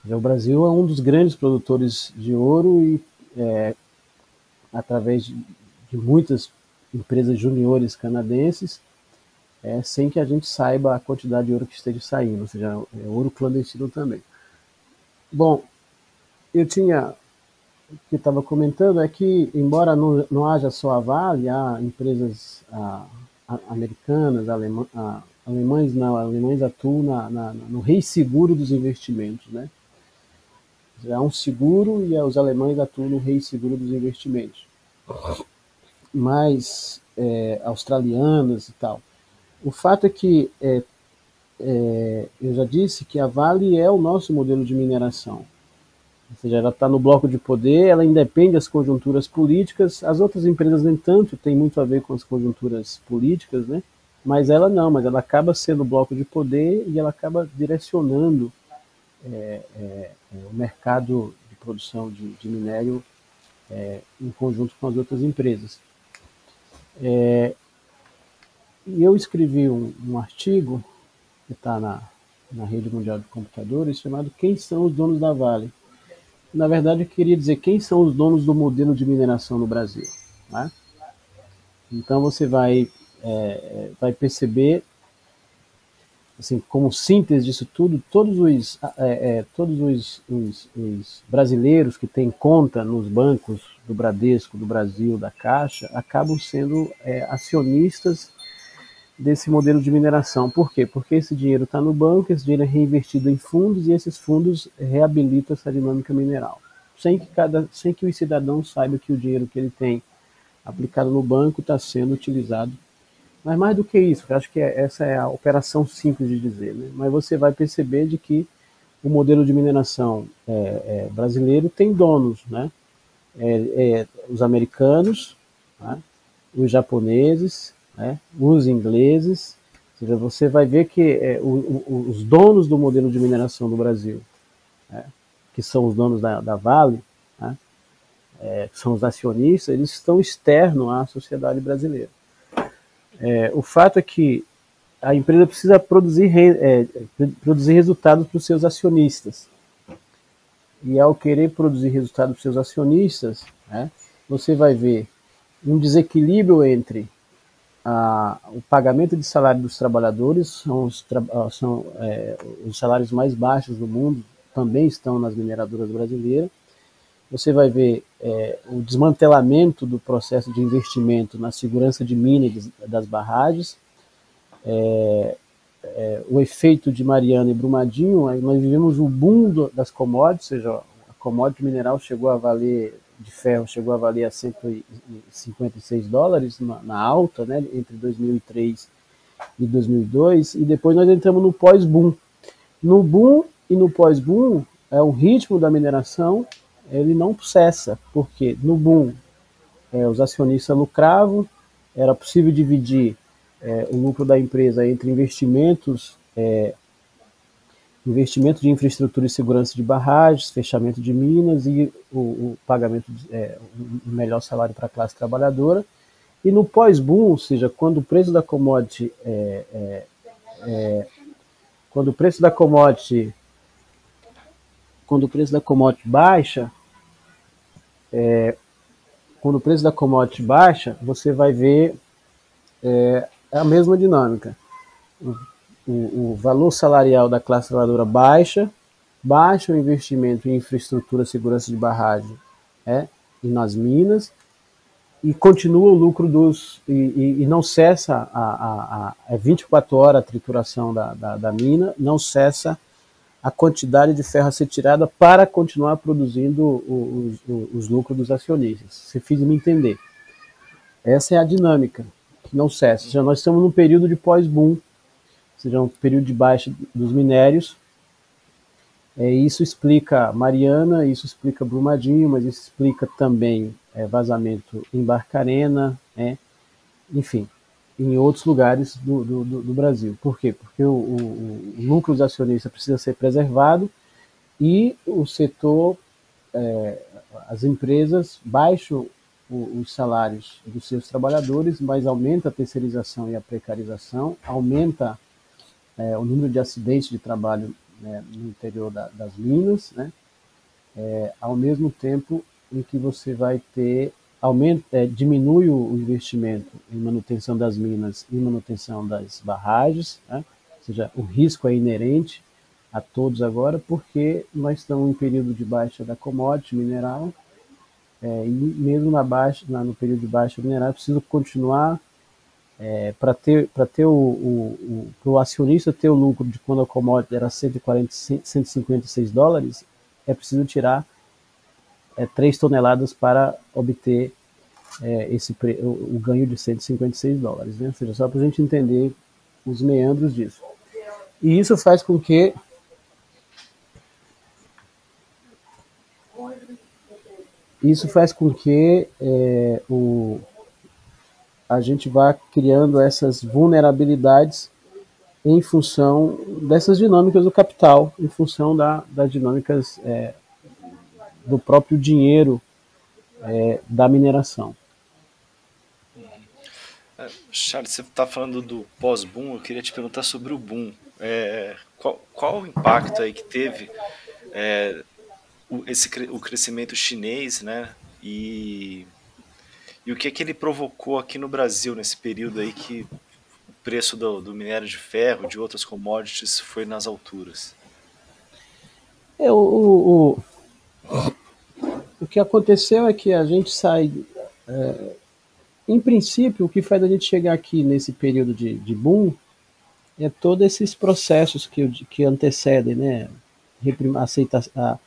S3: O Brasil é um dos grandes produtores de ouro e, é, através de, de muitas empresas juniores canadenses, é, sem que a gente saiba a quantidade de ouro que esteja saindo, ou seja, é ouro clandestino também. Bom, eu tinha que estava comentando é que, embora não, não haja só a Vale, há empresas a, a, americanas, alemã, alemães não, alemães atuam na, na, no rei seguro dos investimentos, né? Há um seguro e os alemães atuam no rei seguro dos investimentos. Mas é, australianas e tal. O fato é que é, é, eu já disse que a Vale é o nosso modelo de mineração. Ou seja, ela está no bloco de poder, ela independe das conjunturas políticas. As outras empresas, nem tanto, tem muito a ver com as conjunturas políticas, né? Mas ela não, mas ela acaba sendo bloco de poder e ela acaba direcionando é, é, é o mercado de produção de, de minério é, em conjunto com as outras empresas. E eu escrevi um, um artigo que está na, na Rede Mundial de Computadores chamado Quem são os donos da Vale? Na verdade, eu queria dizer quem são os donos do modelo de mineração no Brasil. Né? Então você vai, é vai perceber, assim, como síntese disso tudo, todos os, é, é, todos os, os, os brasileiros que têm conta nos bancos do Bradesco, do Brasil, da Caixa, acabam sendo é, acionistas desse modelo de mineração. Por quê? Porque esse dinheiro está no banco, esse dinheiro é reinvestido em fundos e esses fundos reabilitam essa dinâmica mineral. Sem que, cada, sem que o cidadão saiba que o dinheiro que ele tem aplicado no banco está sendo utilizado. Mas mais do que isso, acho que é, essa é a operação simples de dizer, né? mas você vai perceber de que o modelo de mineração é, é, brasileiro tem donos, né? É, é, os americanos, né? os japoneses, né, os ingleses. Seja, você vai ver que é, o, o, os donos do modelo de mineração do Brasil, né, que são os donos da, da Vale, né, é, que são os acionistas, eles estão externos à sociedade brasileira. É, o fato é que a empresa precisa produzir, é, produzir resultados para os seus acionistas. E ao querer produzir resultados para os seus acionistas, né, você vai ver um desequilíbrio entre o pagamento de salário dos trabalhadores são os, ah, são, é, os salários mais baixos do mundo, também estão nas mineradoras brasileiras, você vai ver é, o desmantelamento do processo de investimento na segurança de minas das barragens, é, é, o efeito de Mariana e Brumadinho, nós vivemos o boom do, das commodities, ou seja, a commodity mineral chegou a valer, de ferro chegou a valer a 156 dólares na, na alta, né, entre 2003 e 2002, e depois nós entramos no pós-boom. No boom e no pós-boom, é o ritmo da mineração ele não cessa, porque no boom é, os acionistas lucravam, era possível dividir é, o lucro da empresa entre investimentos, é, investimento de infraestrutura e segurança de barragens, fechamento de minas e o, o pagamento, é, o melhor salário para a classe trabalhadora. E no pós-boom, ou seja, quando o preço da commodity é, é, é, quando o preço da commodity quando o preço da commodity baixa, é, quando o preço da commodity baixa, você vai ver é, a mesma dinâmica. O, o, valor salarial da classe trabalhadora baixa, baixa o investimento em infraestrutura, segurança de barragem é, e nas minas, e continua o lucro dos. e, e, e não cessa a, a, a, é 24 horas a trituração da, da, da mina, não cessa a quantidade de ferro a ser tirada para continuar produzindo os, os, os lucros dos acionistas. Você fez me entender. Essa é a dinâmica que não cessa. Seja, nós estamos num período de pós-boom, seja, um período de baixa dos minérios. É, isso explica Mariana, isso explica Brumadinho, mas isso explica também é, vazamento em Barcarena, é, enfim em outros lugares do, do, do Brasil. Por quê? Porque o, o, o, lucro dos acionistas precisa ser preservado e o setor, é, as empresas baixam os salários dos seus trabalhadores, mas aumenta a terceirização e a precarização, aumenta é, o número de acidentes de trabalho né, no interior da, das minas, né, é, ao mesmo tempo em que você vai ter aumenta, é, diminui o investimento em manutenção das minas e manutenção das barragens, né? ou seja, o risco é inerente a todos agora, porque nós estamos em período de baixa da commodity mineral, é, e mesmo na baixa, na, no período de baixa mineral, precisa continuar é, para ter, para ter o, o, o, o acionista ter o lucro de quando a commodity era 140, 156 dólares, é preciso tirar é, 3 toneladas para obter é, esse o, o, ganho de 156 dólares. Né? Ou seja, só para a gente entender os meandros disso. E isso faz com que isso faz com que é, o, a gente vá criando essas vulnerabilidades em função dessas dinâmicas do capital, em função da, das dinâmicas é, do próprio dinheiro é, da mineração.
S1: É, Charles, você está falando do pós-boom, eu queria te perguntar sobre o boom. É, qual, qual o impacto aí que teve é, o, esse, o crescimento chinês, né? E, e o que, é que ele provocou aqui no Brasil nesse período aí que o preço do, do minério de ferro, de outras commodities, foi nas alturas?
S3: É, o, o, o que aconteceu é que a gente sai. É, em princípio, o que faz a gente chegar aqui nesse período de, de boom é todos esses processos que, que antecedem, né? Aceita, a,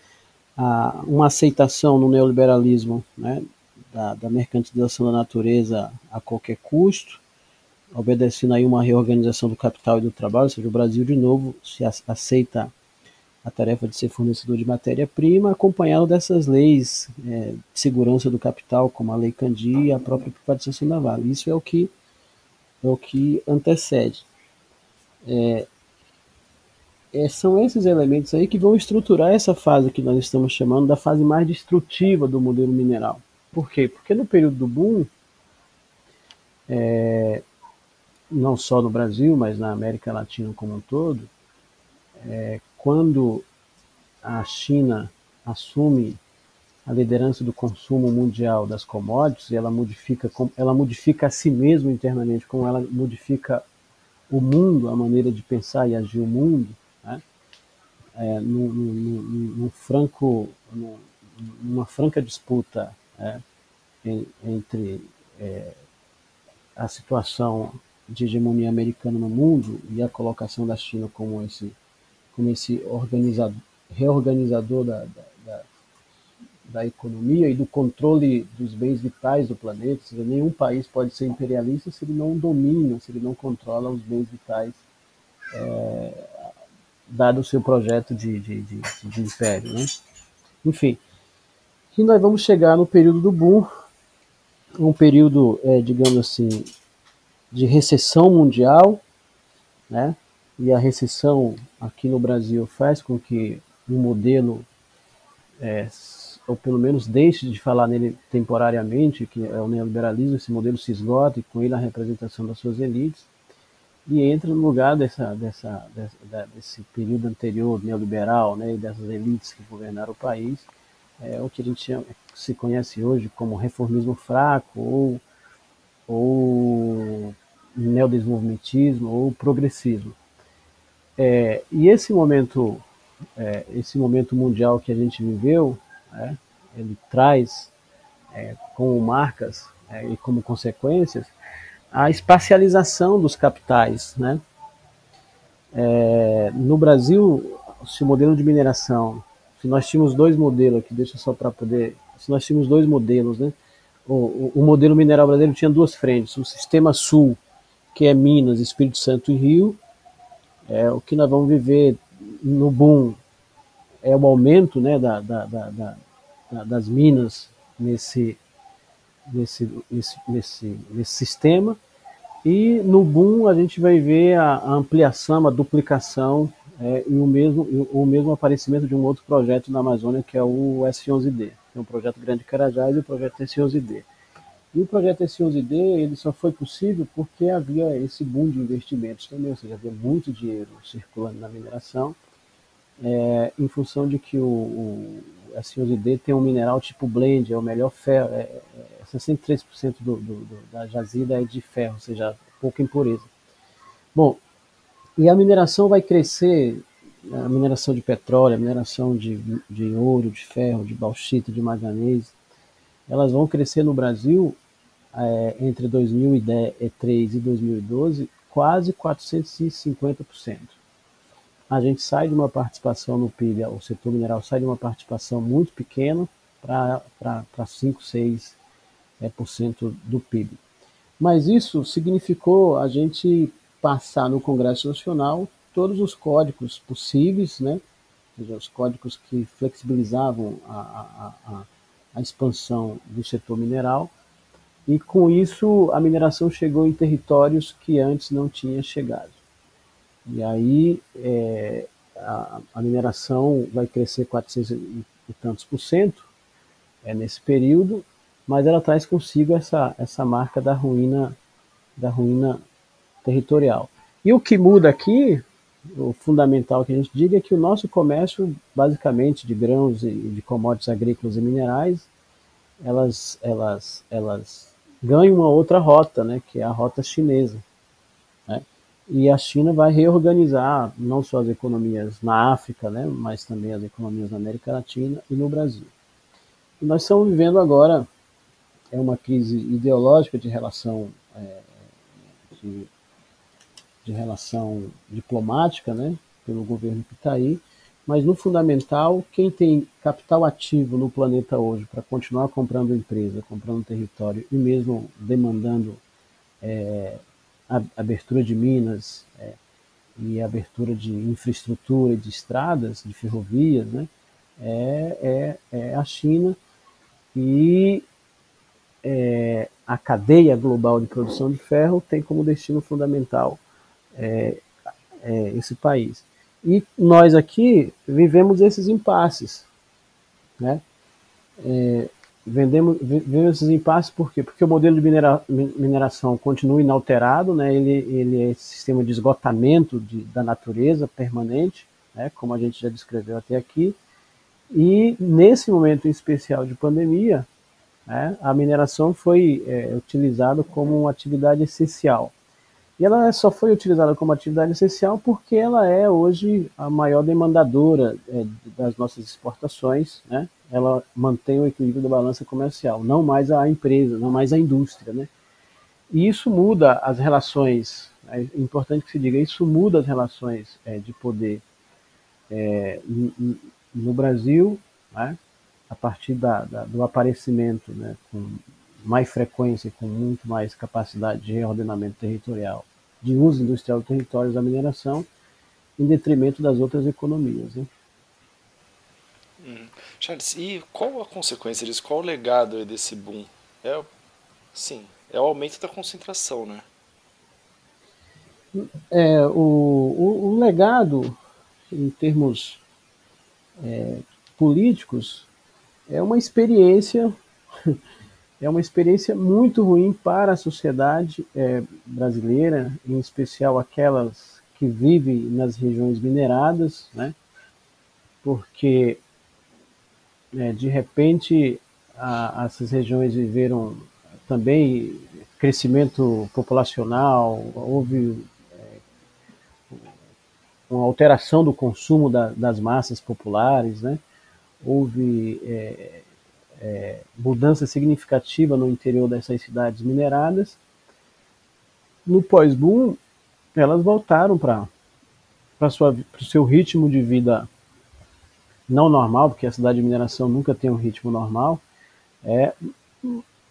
S3: a, uma aceitação no neoliberalismo né? Da, da mercantilização da natureza a qualquer custo, obedecendo aí uma reorganização do capital e do trabalho, ou seja, o Brasil de novo se aceita a tarefa de ser fornecedor de matéria-prima, acompanhado dessas leis é, de segurança do capital, como a Lei Candi e a própria privatização da Vale. Isso é o que, é o que antecede. É, é, são esses elementos aí que vão estruturar essa fase que nós estamos chamando da fase mais destrutiva do modelo mineral. Por quê? Porque no período do boom, é, não só no Brasil, mas na América Latina como um todo, é, quando a China assume a liderança do consumo mundial das commodities, ela modifica, ela modifica a si mesma internamente, como ela modifica o mundo, a maneira de pensar e agir o mundo, né? é, no, no, no, franco, no, uma franca disputa né, entre é, a situação de hegemonia americana no mundo e a colocação da China como esse, como esse organizador, reorganizador da, da, da, da economia e do controle dos bens vitais do planeta. Seja, nenhum país pode ser imperialista se ele não domina, se ele não controla os bens vitais, é, dado o seu projeto de, de, de, de império. Né? Enfim, e nós vamos chegar no período do boom, um período, é, digamos assim, de recessão mundial, né? E a recessão aqui no Brasil faz com que um modelo, é, ou pelo menos deixe de falar nele temporariamente, que é o neoliberalismo, esse modelo se esgota e com ele a representação das suas elites, e entra no lugar dessa, dessa, dessa desse período anterior neoliberal, né, e dessas elites que governaram o país, é o que a gente chama, se conhece hoje como reformismo fraco ou, ou neodesenvolvimentismo ou progressismo. É, e esse momento, é, esse momento mundial que a gente viveu, é, ele traz é, como marcas é, e como consequências a espacialização dos capitais, né? É, no Brasil, se o modelo de mineração se nós tínhamos dois modelos aqui, deixa só para poder. Se nós tínhamos dois modelos, né? O, o, o, modelo mineral brasileiro tinha duas frentes: o sistema sul, que é Minas, Espírito Santo e Rio. É, o que nós vamos viver no boom é o aumento né, da, da, da, da das minas nesse, nesse, nesse, nesse, nesse sistema. E no boom a gente vai ver a, a ampliação, a duplicação é, e o mesmo, o mesmo aparecimento de um outro projeto na Amazônia, que é o S11D, que é um projeto Grande Carajás e o projeto S11D. E o projeto S11D ele só foi possível porque havia esse boom de investimentos também, ou seja, havia muito dinheiro circulando na mineração, é, em função de que o, o S11D tem um mineral tipo blend, é o melhor ferro, é, é 63% do, do, do, da jazida é de ferro, ou seja, pouca impureza. Bom, e a mineração vai crescer, a mineração de petróleo, a mineração de, de ouro, de ferro, de bauxita, de manganês, elas vão crescer no Brasil é, entre 2003 e 2012 quase 450%. A gente sai de uma participação no PIB, o setor mineral sai de uma participação muito pequena para 5, 6% é, por cento do PIB. Mas isso significou a gente passar no Congresso Nacional todos os códigos possíveis, né? Os códigos que flexibilizavam a, a, a, a expansão do setor mineral, e com isso a mineração chegou em territórios que antes não tinha chegado. E aí é, a, a, mineração vai crescer 400 e tantos por cento é, nesse período, mas ela traz consigo essa, essa marca da ruína, da ruína territorial. E o que muda aqui, o fundamental que a gente diga, é que o nosso comércio, basicamente de grãos e de commodities agrícolas e minerais, elas, elas, elas ganham uma outra rota, né, que é a rota chinesa. Né? E a China vai reorganizar não só as economias na África, né, mas também as economias na América Latina e no Brasil. E nós estamos vivendo agora é uma crise ideológica de relação é, de de relação diplomática, né, pelo governo que está aí, mas no fundamental, quem tem capital ativo no planeta hoje para continuar comprando empresa, comprando território e mesmo demandando é, abertura de minas é, e abertura de infraestrutura, de estradas, de ferrovias, né, é, é, é a China. E é, a cadeia global de produção de ferro tem como destino fundamental é, é, esse país. E nós aqui vivemos esses impasses, né? É, vendemos, vivemos esses impasses por quê? Porque o modelo de minera, mineração continua inalterado, né? ele, ele é esse sistema de esgotamento de, da natureza permanente, né? como a gente já descreveu até aqui, e nesse momento em especial de pandemia, né? a mineração foi é, utilizada como uma atividade essencial. E ela só foi utilizada como atividade essencial porque ela é hoje a maior demandadora é, das nossas exportações, né? ela mantém o equilíbrio da balança comercial, não mais a empresa, não mais a indústria, né? E isso muda as relações, é importante que se diga, isso muda as relações é, de poder é, no Brasil, né? a partir da, da, do aparecimento né, com mais frequência, com muito mais capacidade de reordenamento territorial, de uso industrial do território da mineração, em detrimento das outras economias. Né?
S1: Hum. Charles, e qual a consequência disso? Qual o legado desse boom? É, sim, é o aumento da concentração, né?
S3: É, o, o, o legado, em termos é, políticos, é uma experiência é uma experiência muito ruim para a sociedade é, brasileira, em especial aquelas que vivem nas regiões mineradas, né? porque é, de repente a, essas regiões viveram também crescimento populacional, houve é, uma alteração do consumo da, das massas populares, né? houve é, mudança significativa no interior dessas cidades mineradas. No pós-boom, elas voltaram para o seu ritmo de vida não normal, porque a cidade de mineração nunca tem um ritmo normal, é,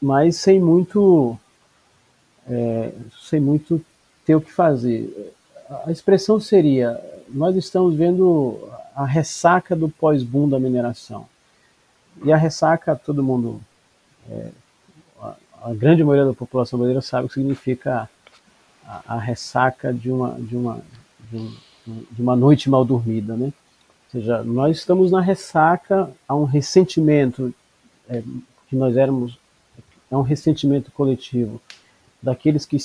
S3: mas sem muito, é, sem muito ter o que fazer. A expressão seria: nós estamos vendo a ressaca do pós-boom da mineração. E a ressaca, todo mundo, é, a, a, grande maioria da população brasileira sabe o que significa a, a ressaca de uma, de, uma, de, um, de uma noite mal dormida, né? Ou seja, nós estamos na ressaca, há um ressentimento é, que nós éramos, é um ressentimento coletivo daqueles que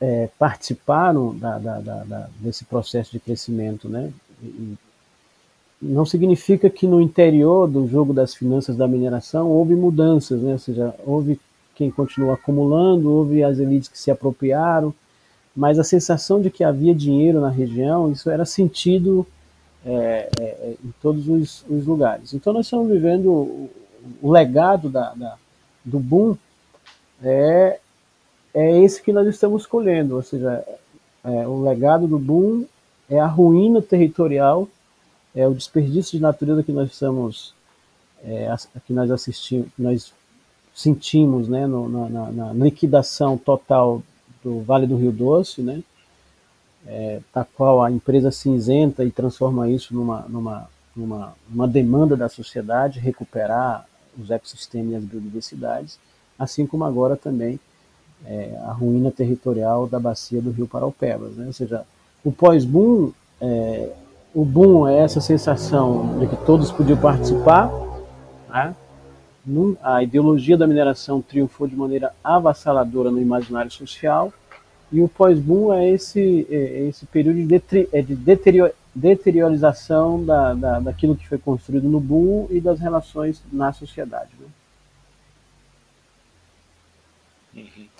S3: é, participaram da, da, da, desse processo de crescimento, né? E, não significa que no interior do jogo das finanças da mineração houve mudanças, né? ou seja, houve quem continuou acumulando, houve as elites que se apropriaram, mas a sensação de que havia dinheiro na região, isso era sentido é, é, é, em todos os, os, lugares. Então nós estamos vivendo o, o legado da, da, do boom é, é esse que nós estamos colhendo, ou seja, é, o legado do boom é a ruína territorial é o desperdício de natureza que nós estamos, é, que nós assistimos, nós sentimos, né, no, na, na, liquidação total do Vale do Rio Doce, né, é, da qual a empresa cinzenta e transforma isso numa, numa, numa, demanda da sociedade, recuperar os ecossistemas e as biodiversidades, assim como agora também é, a ruína territorial da bacia do Rio Paraupebas, né, ou seja, o pós-boom é, o boom é essa sensação de que todos podiam participar. Né? A ideologia da mineração triunfou de maneira avassaladora no imaginário social. E o pós-boom é esse, é, é esse período de, detri, é de deterior, deteriorização da, da, daquilo que foi construído no boom e das relações na sociedade. Né?
S1: Uhum.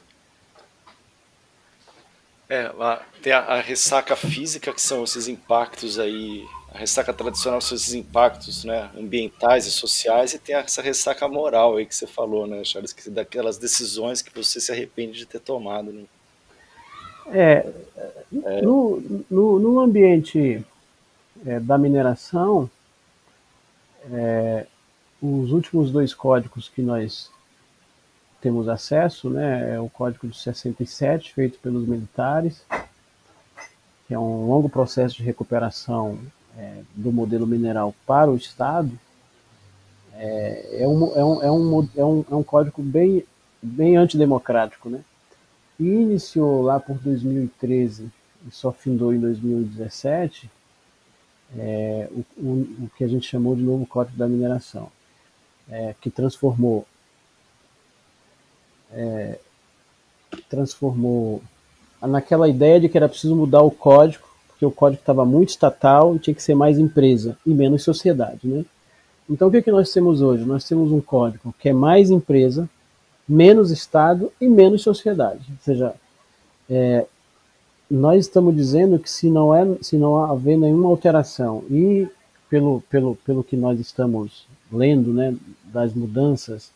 S1: É, tem a, a, ressaca física, que são esses impactos aí, a ressaca tradicional são esses impactos né, ambientais e sociais, e tem essa ressaca moral aí que você falou, né, Charles, que daquelas decisões que você se arrepende de ter tomado. Né?
S3: É, é. No, no, no, ambiente é, da mineração, é, os últimos dois códigos que nós temos acesso, né, é o Código de 67, feito pelos militares, que é um longo processo de recuperação é, do modelo mineral para o Estado. É, é, um, é, um, é, um, é, um, é um código bem, bem antidemocrático, né? E iniciou lá por 2013 e só findou em 2017 é, o, o, o, que a gente chamou de novo Código da Mineração, é, que transformou é, transformou naquela ideia de que era preciso mudar o código, porque o código estava muito estatal e tinha que ser mais empresa e menos sociedade. Né? Então o que, é que nós temos hoje? Nós temos um código que é mais empresa, menos Estado e menos sociedade. Ou seja, é, nós estamos dizendo que se não, é, se não haver nenhuma alteração e pelo, pelo, pelo que nós estamos lendo né, das mudanças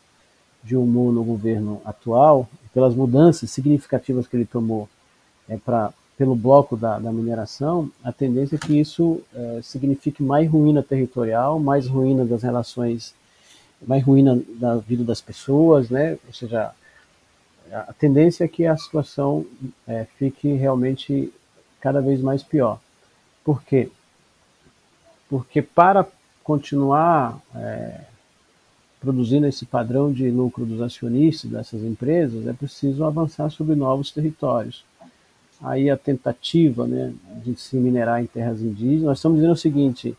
S3: de humor no governo atual, pelas mudanças significativas que ele tomou é, pra, pelo bloco da, da, mineração, a tendência é que isso é, signifique mais ruína territorial, mais ruína das relações, mais ruína da vida das pessoas, né? ou seja, a tendência é que a situação é, fique realmente cada vez mais pior. Por quê? Porque para continuar é, produzindo esse padrão de lucro dos acionistas dessas empresas, é preciso avançar sobre novos territórios. Aí a tentativa né, de se minerar em terras indígenas, nós estamos dizendo o seguinte,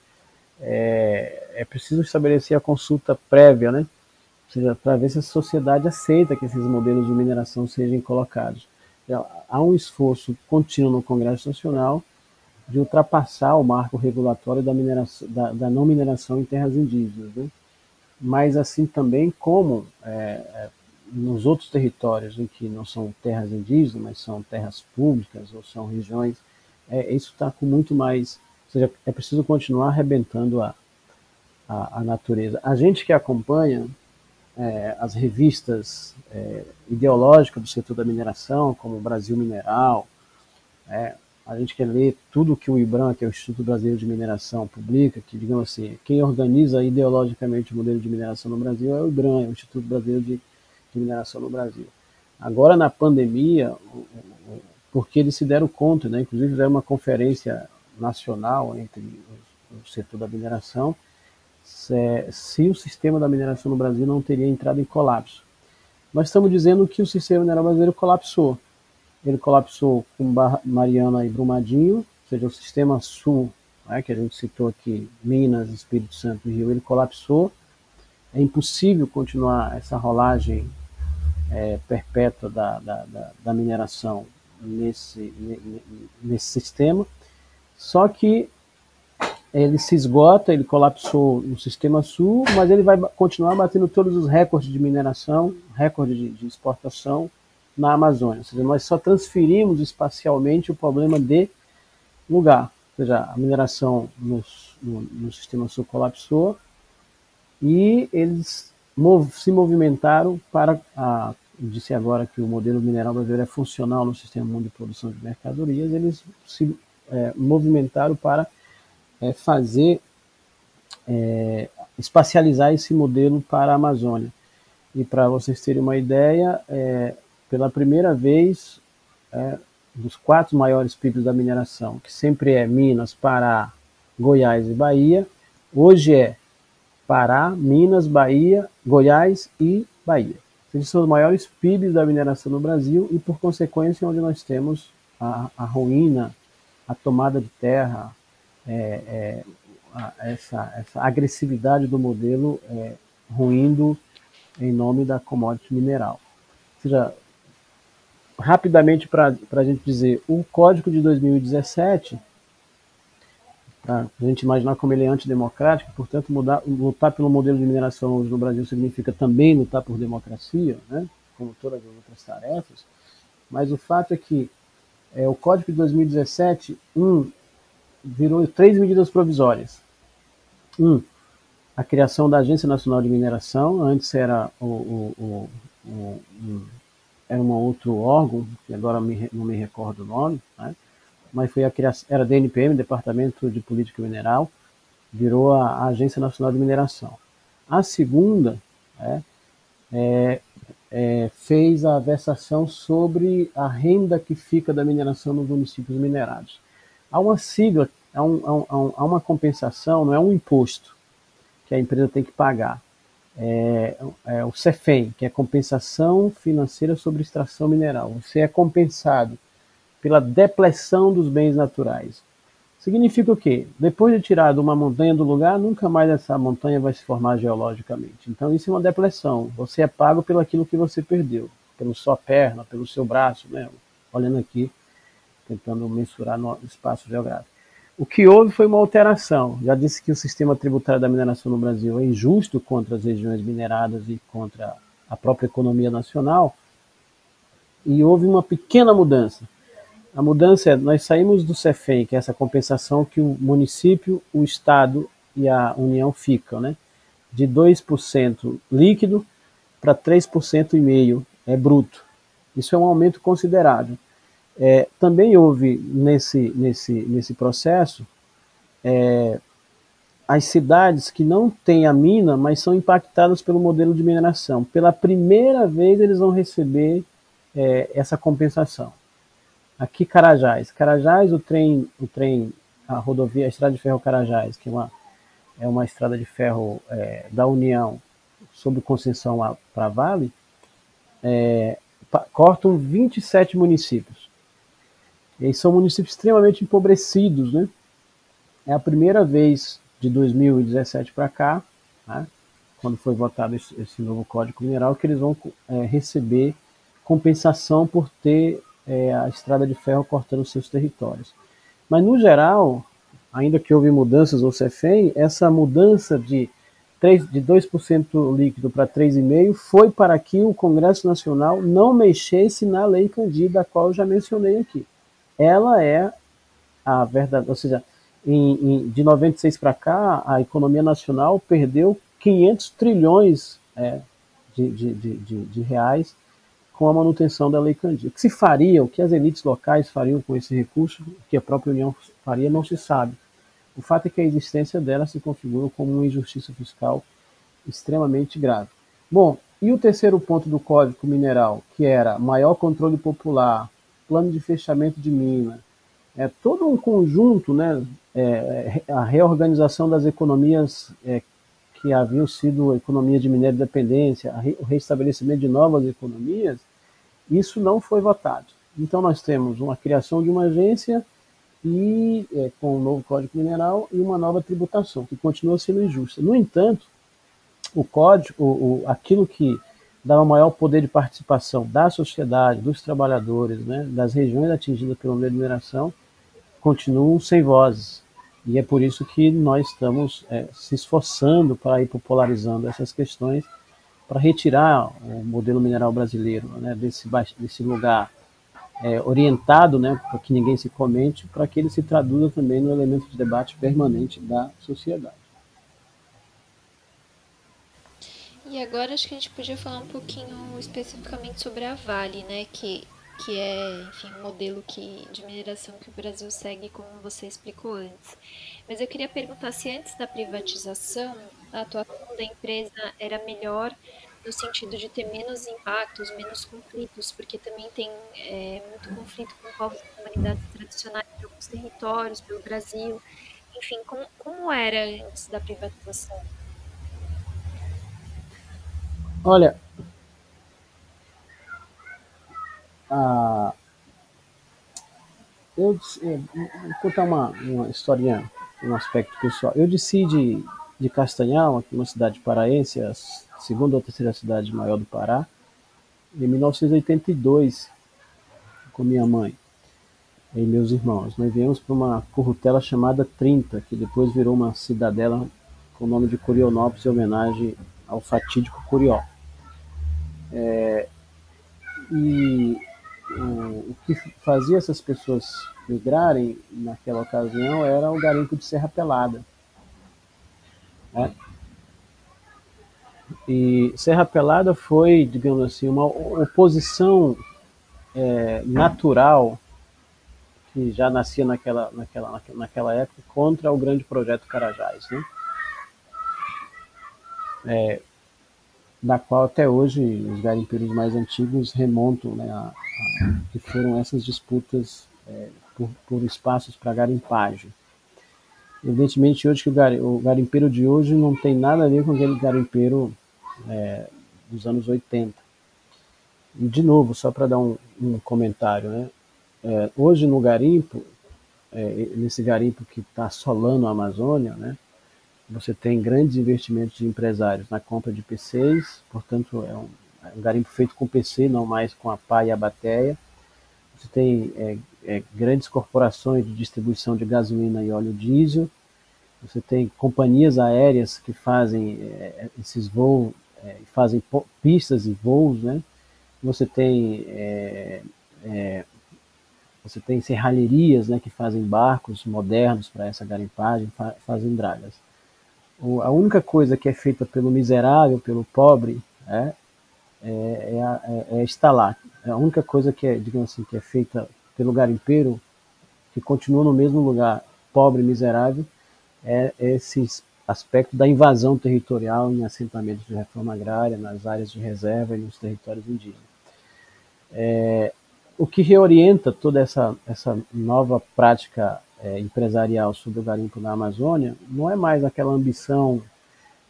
S3: é, é preciso estabelecer a consulta prévia, né? ou seja, para ver se a sociedade aceita que esses modelos de mineração sejam colocados. Então, há um esforço contínuo no Congresso Nacional de ultrapassar o marco regulatório da, mineração, da, da não mineração em terras indígenas. Né? Mas assim também como é, é, nos outros territórios em que não são terras indígenas, mas são terras públicas ou são regiões, é, isso está com muito mais... Ou seja, é preciso continuar arrebentando a, a, a natureza. A gente que acompanha é, as revistas é, ideológicas do setor da mineração, como Brasil Mineral, é, a gente quer ler tudo que o IBRAM, que é o Instituto Brasileiro de Mineração, publica, que, digamos assim, quem organiza ideologicamente o modelo de mineração no Brasil é o IBRAM, é o Instituto Brasileiro de, de Mineração no Brasil. Agora, na pandemia, porque eles se deram conta, né, inclusive fizeram uma conferência nacional entre o setor da mineração, se, se o sistema da mineração no Brasil não teria entrado em colapso. Nós estamos dizendo que o sistema mineral brasileiro colapsou ele colapsou com Mariana e Brumadinho, ou seja, o sistema sul, né, que a gente citou aqui, Minas, Espírito Santo e Rio, ele colapsou. É impossível continuar essa rolagem é, perpétua da, da, da, da mineração nesse, nesse sistema. Só que ele se esgota, ele colapsou no sistema sul, mas ele vai continuar batendo todos os recordes de mineração, recorde de, de exportação, na Amazônia. Ou seja, nós só transferimos espacialmente o problema de lugar. Ou seja, a mineração no, no, no sistema sul colapsou e eles mov, se movimentaram para a disse agora que o modelo mineral brasileiro é funcional no sistema mundo de produção de mercadorias, eles se é, movimentaram para é, fazer, é, espacializar esse modelo para a Amazônia. E para vocês terem uma ideia, é, pela primeira vez, é, dos quatro maiores PIBs da mineração, que sempre é Minas, Pará, Goiás e Bahia, hoje é Pará, Minas, Bahia, Goiás e Bahia. Esses são os maiores PIBs da mineração no Brasil e, por consequência, onde nós temos a, a ruína, a tomada de terra, é, é, a, essa, essa, agressividade do modelo é, ruindo em nome da commodity mineral. Ou seja, rapidamente para a gente dizer, o código de 2017, para a gente imaginar como ele é antidemocrático, portanto, mudar, lutar pelo modelo de mineração hoje no Brasil significa também lutar por democracia, né, como todas as outras tarefas, mas o fato é que é, o código de 2017, um, virou três medidas provisórias. Um, a criação da Agência Nacional de Mineração, antes era o, o, o, o era um outro órgão, que agora me, não me recordo o nome, né? mas foi a criação, era DNPM, Departamento de Política Mineral, virou a, a Agência Nacional de Mineração. A segunda é, é, é, fez a versação sobre a renda que fica da mineração nos municípios minerados. Há uma sigla, há, um, há, um, há uma compensação, não é um imposto que a empresa tem que pagar é, é, o CEFEM, que é compensação financeira sobre extração mineral. Você é compensado pela depleção dos bens naturais. Significa o quê? Depois de tirado uma montanha do lugar, nunca mais essa montanha vai se formar geologicamente. Então isso é uma depleção. Você é pago pelo aquilo que você perdeu, pela sua perna, pelo seu braço, né? Olhando aqui, tentando mensurar no espaço geográfico. O que houve foi uma alteração. Já disse que o sistema tributário da mineração no Brasil é injusto contra as regiões mineradas e contra a própria economia nacional. E houve uma pequena mudança. A mudança é, nós saímos do CEFEM, que é essa compensação que o município, o Estado e a União ficam, né? de 2% líquido para 3,5% é bruto. Isso é um aumento considerável. É, também houve nesse, nesse, nesse processo é, as cidades que não têm a mina, mas são impactadas pelo modelo de mineração. Pela primeira vez eles vão receber é, essa compensação. Aqui Carajás. Carajás, o trem, o trem, a rodovia, a estrada de ferro Carajás, que é uma, é uma estrada de ferro é, da União sob concessão para Vale, é, cortam 27 municípios. E são municípios extremamente empobrecidos, né? É a primeira vez de 2017 para cá, né, quando foi votado esse, esse, novo Código Mineral, que eles vão é, receber compensação por ter é, a estrada de ferro cortando seus territórios. Mas, no geral, ainda que houve mudanças ou CEFEM, essa mudança de, 3, de 2% líquido para 3,5% foi para que o Congresso Nacional não mexesse na Lei Candida, a qual eu já mencionei aqui. Ela é a verdade, ou seja, em, em, de 96 para cá, a economia nacional perdeu 500 trilhões é, de, de, de, de reais com a manutenção da Lei Candir. O que se faria, o que as elites locais fariam com esse recurso, o que a própria União faria, não se sabe. O fato é que a existência dela se configura como uma injustiça fiscal extremamente grave. Bom, e o terceiro ponto do Código Mineral, que era maior controle popular, plano de fechamento de mina, é todo um conjunto, né, é, a reorganização das economias é, que haviam sido economia de minério de dependência, o restabelecimento de novas economias, isso não foi votado. Então nós temos uma criação de uma agência e é, com o um novo Código Mineral e uma nova tributação, que continua sendo injusta. No entanto, o código, o, o, aquilo que dá um maior poder de participação da sociedade, dos trabalhadores, né, das regiões atingidas pela mineração, continuam sem vozes. E é por isso que nós estamos é, se esforçando para ir popularizando essas questões, para retirar o modelo mineral brasileiro né, desse, desse lugar é, orientado, né, para que ninguém se comente, para que ele se traduza também no elemento de debate permanente da sociedade.
S2: E agora acho que a gente podia falar um pouquinho especificamente sobre a Vale, né, que que é, enfim, um modelo que, de mineração que o Brasil segue, como você explicou antes. Mas eu queria perguntar se antes da privatização, a atuação da empresa era melhor no sentido de ter menos impactos, menos conflitos, porque também tem é, muito conflito com povos e comunidades tradicionais de alguns territórios pelo Brasil. Enfim, como, como era antes da privatização?
S3: Olha, ah, eu, eu vou contar uma, uma historinha, um aspecto pessoal. Eu desci de, de Castanhal, aqui uma cidade paraense, a segunda ou terceira cidade maior do Pará, em 1982, com minha mãe e meus irmãos. Nós viemos para uma currutela chamada 30, que depois virou uma cidadela com o nome de Curionópolis, em homenagem ao fatídico Curió. É, e o, o que fazia essas pessoas migrarem naquela ocasião era o garimpo de Serra Pelada. Né? E Serra Pelada foi, digamos assim, uma oposição é, natural que já nascia naquela, naquela, naquela época contra o grande projeto Carajás. Né? É, da qual até hoje os garimpeiros mais antigos remontam, né, a, a, que foram essas disputas é, por, por, espaços para garimpagem. Evidentemente, hoje que o, gar, o, garimpeiro de hoje não tem nada a ver com aquele garimpeiro é, dos anos 80. E, de novo, só para dar um, um, comentário, né, é, hoje no garimpo, é, nesse garimpo que está assolando a Amazônia, né, você tem grandes investimentos de empresários na compra de PCs, portanto é um, é um garimpo feito com PC, não mais com a pá e a bateia. Você tem é, é, grandes corporações de distribuição de gasolina e óleo diesel. Você tem companhias aéreas que fazem é, esses voos, é, fazem pistas e voos, né? Você tem é, você tem serralherias né, que fazem barcos modernos para essa garimpagem, fazem dragas. A única coisa que é feita pelo miserável, pelo pobre, é, é, é, é, é instalar. É a única coisa que é, digamos assim, que é feita pelo garimpeiro, que continua no mesmo lugar, pobre, miserável, é esse aspecto da invasão territorial em assentamentos de reforma agrária, nas áreas de reserva e nos territórios indígenas. É, o que reorienta toda essa, essa nova prática é, empresarial sobre o garimpo na Amazônia não é mais aquela ambição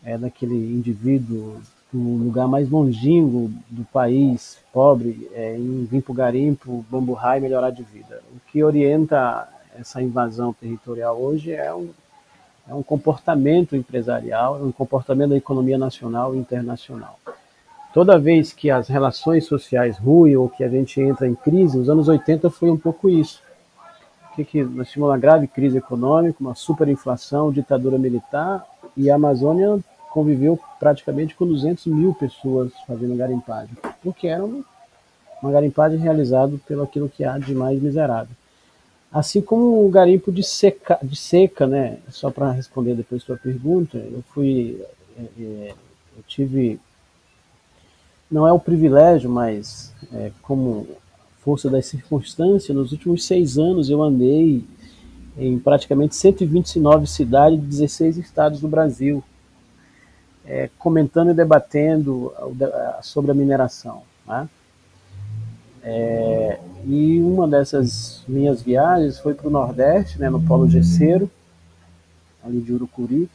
S3: é, daquele indivíduo do lugar mais longínquo do país, pobre, é, em vir para o garimpo, bamburrar e melhorar de vida. O que orienta essa invasão territorial hoje é um, é um comportamento empresarial, é um comportamento da economia nacional e internacional. Toda vez que as relações sociais ruem ou que a gente entra em crise, os anos 80 foi um pouco isso que, nós tínhamos uma grave crise econômica, uma superinflação, ditadura militar, e a Amazônia conviveu praticamente com 200 mil pessoas fazendo garimpagem, porque era uma garimpagem realizada pelo aquilo que há de mais miserável. Assim como o garimpo de seca, de seca né? Só para responder depois sua pergunta, eu fui, é, é, eu tive, não é o privilégio, mas é, como força das circunstâncias, nos últimos seis anos eu andei em praticamente 129 cidades de 16 estados do Brasil, é, comentando e debatendo sobre a mineração. Né? É, e uma dessas minhas viagens foi para o Nordeste, né, no Polo Gesseiro, ali de Urucuri.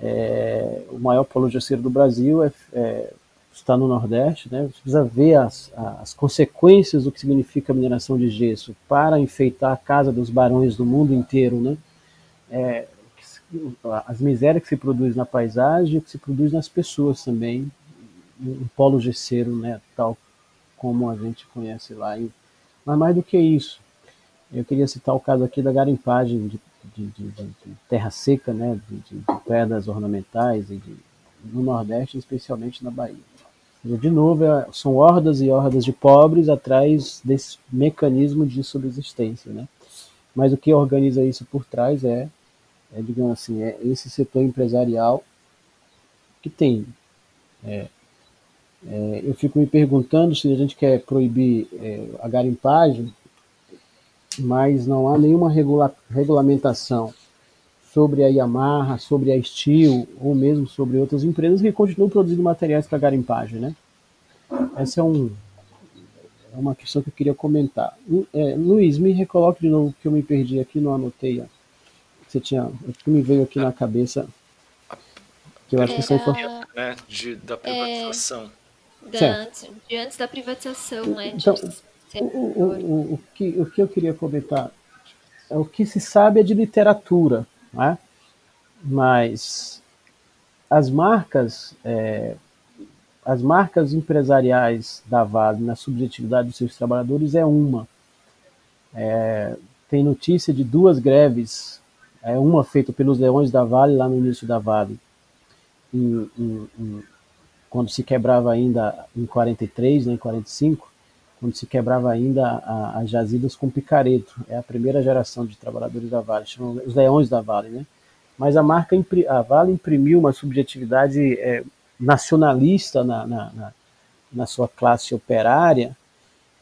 S3: É, o maior polo gesseiro do Brasil é, é está no Nordeste, né? Você precisa ver as, as consequências do que significa a mineração de gesso para enfeitar a casa dos barões do mundo inteiro, né? É, as misérias que se produz na paisagem, que se produz nas pessoas também, um polo gesseiro, né? Tal como a gente conhece lá. Mas mais do que isso, eu queria citar o caso aqui da garimpagem de, de, de, de terra seca, né? De, pedras ornamentais e no Nordeste, especialmente na Bahia. De novo, é, são hordas e hordas de pobres atrás desse mecanismo de subsistência, né? Mas o que organiza isso por trás é, é digamos assim, é esse setor empresarial que tem. É, é, eu fico me perguntando se a gente quer proibir é, a garimpagem, mas não há nenhuma regula regulamentação sobre a Yamaha, sobre a Steel, ou mesmo sobre outras empresas que continuam produzindo materiais para garimpagem, né? Essa é, um, é uma questão que eu queria comentar. É, Luiz, me recoloque de novo que eu me perdi aqui, não anotei. Você tinha, o que me veio aqui na cabeça, que eu acho que são
S1: né, de, da privatização.
S2: É, da, antes, de antes da privatização, né?
S3: Então, o, o, o, o, que, o que eu queria comentar é o que se sabe é de literatura, né? mas as marcas é, as marcas empresariais da Vale na subjetividade dos seus trabalhadores é uma. É, tem notícia de duas greves, é, uma feita pelos Leões da Vale, lá no início da Vale, em, em, em, quando se quebrava ainda em 43, né, em 45, quando se quebrava ainda as jazidas com picareto. É a primeira geração de trabalhadores da Vale, chamam os Leões da Vale, né? Mas a marca, a Vale imprimiu uma subjetividade é, nacionalista na, na, na, na sua classe operária,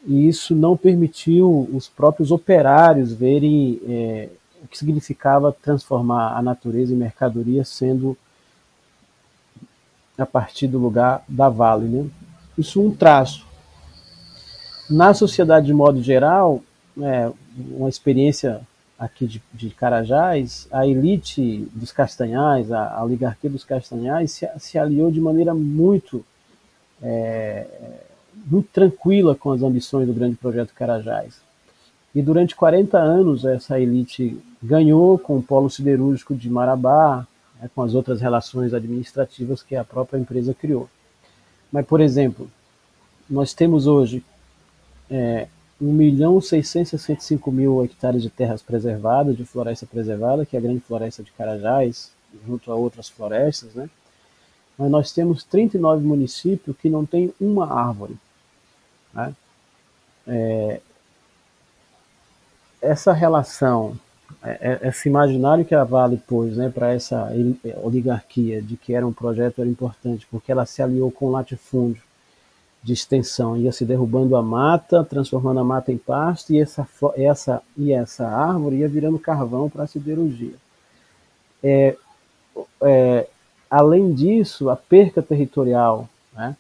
S3: e isso não permitiu os próprios operários verem é, o que significava transformar a natureza em mercadoria sendo a partir do lugar da Vale. Né? Isso um traço. Na sociedade de modo geral, é, uma experiência aqui de, de Carajás, a elite dos Castanhais, a, a oligarquia dos Castanhais, se, se, aliou de maneira muito, é, muito tranquila com as ambições do grande projeto Carajás. E durante 40 anos, essa elite ganhou com o polo siderúrgico de Marabá, né, com as outras relações administrativas que a própria empresa criou. Mas, por exemplo, nós temos hoje é, 1 milhão 665 mil hectares de terras preservadas, de floresta preservada, que é a grande floresta de Carajás, junto a outras florestas, né? Mas nós temos 39 municípios que não tem uma árvore. Né? É, essa relação é, é, esse imaginário que a Vale pôs né, para essa oligarquia de que era um projeto era importante, porque ela se aliou com o latifúndio de extensão, ia se derrubando a mata, transformando a mata em pasto, e essa, essa, e essa árvore ia virando carvão para a siderurgia. É, é, além disso, a perca territorial. Né?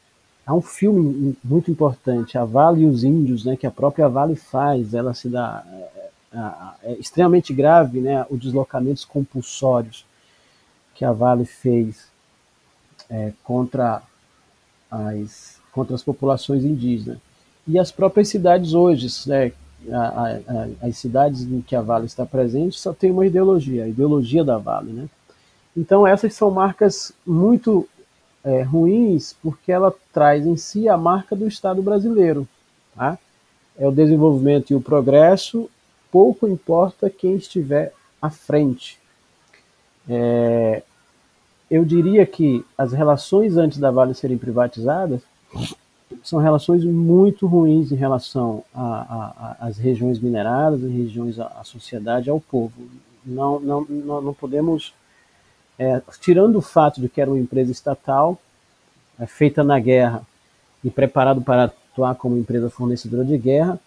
S3: Há um filme muito importante, A Vale e os Índios, né, que a própria Vale faz, ela se dá é, é extremamente grave, né, os deslocamentos compulsórios que a Vale fez é, contra as contra as populações indígenas e as próprias cidades hoje, né, a, a, as cidades em que a Vale está presente só tem uma ideologia, a ideologia da Vale, né? Então essas são marcas muito é, ruins porque ela traz em si a marca do Estado brasileiro, tá? É o desenvolvimento e o progresso pouco importa quem estiver à frente. É, eu diria que as relações antes da Vale serem privatizadas são relações muito ruins em relação às regiões mineradas, às regiões, à sociedade, ao povo. Não, não, não, podemos, é, tirando o fato de que era uma empresa estatal, é, feita na guerra e preparado para atuar como empresa fornecedora de guerra,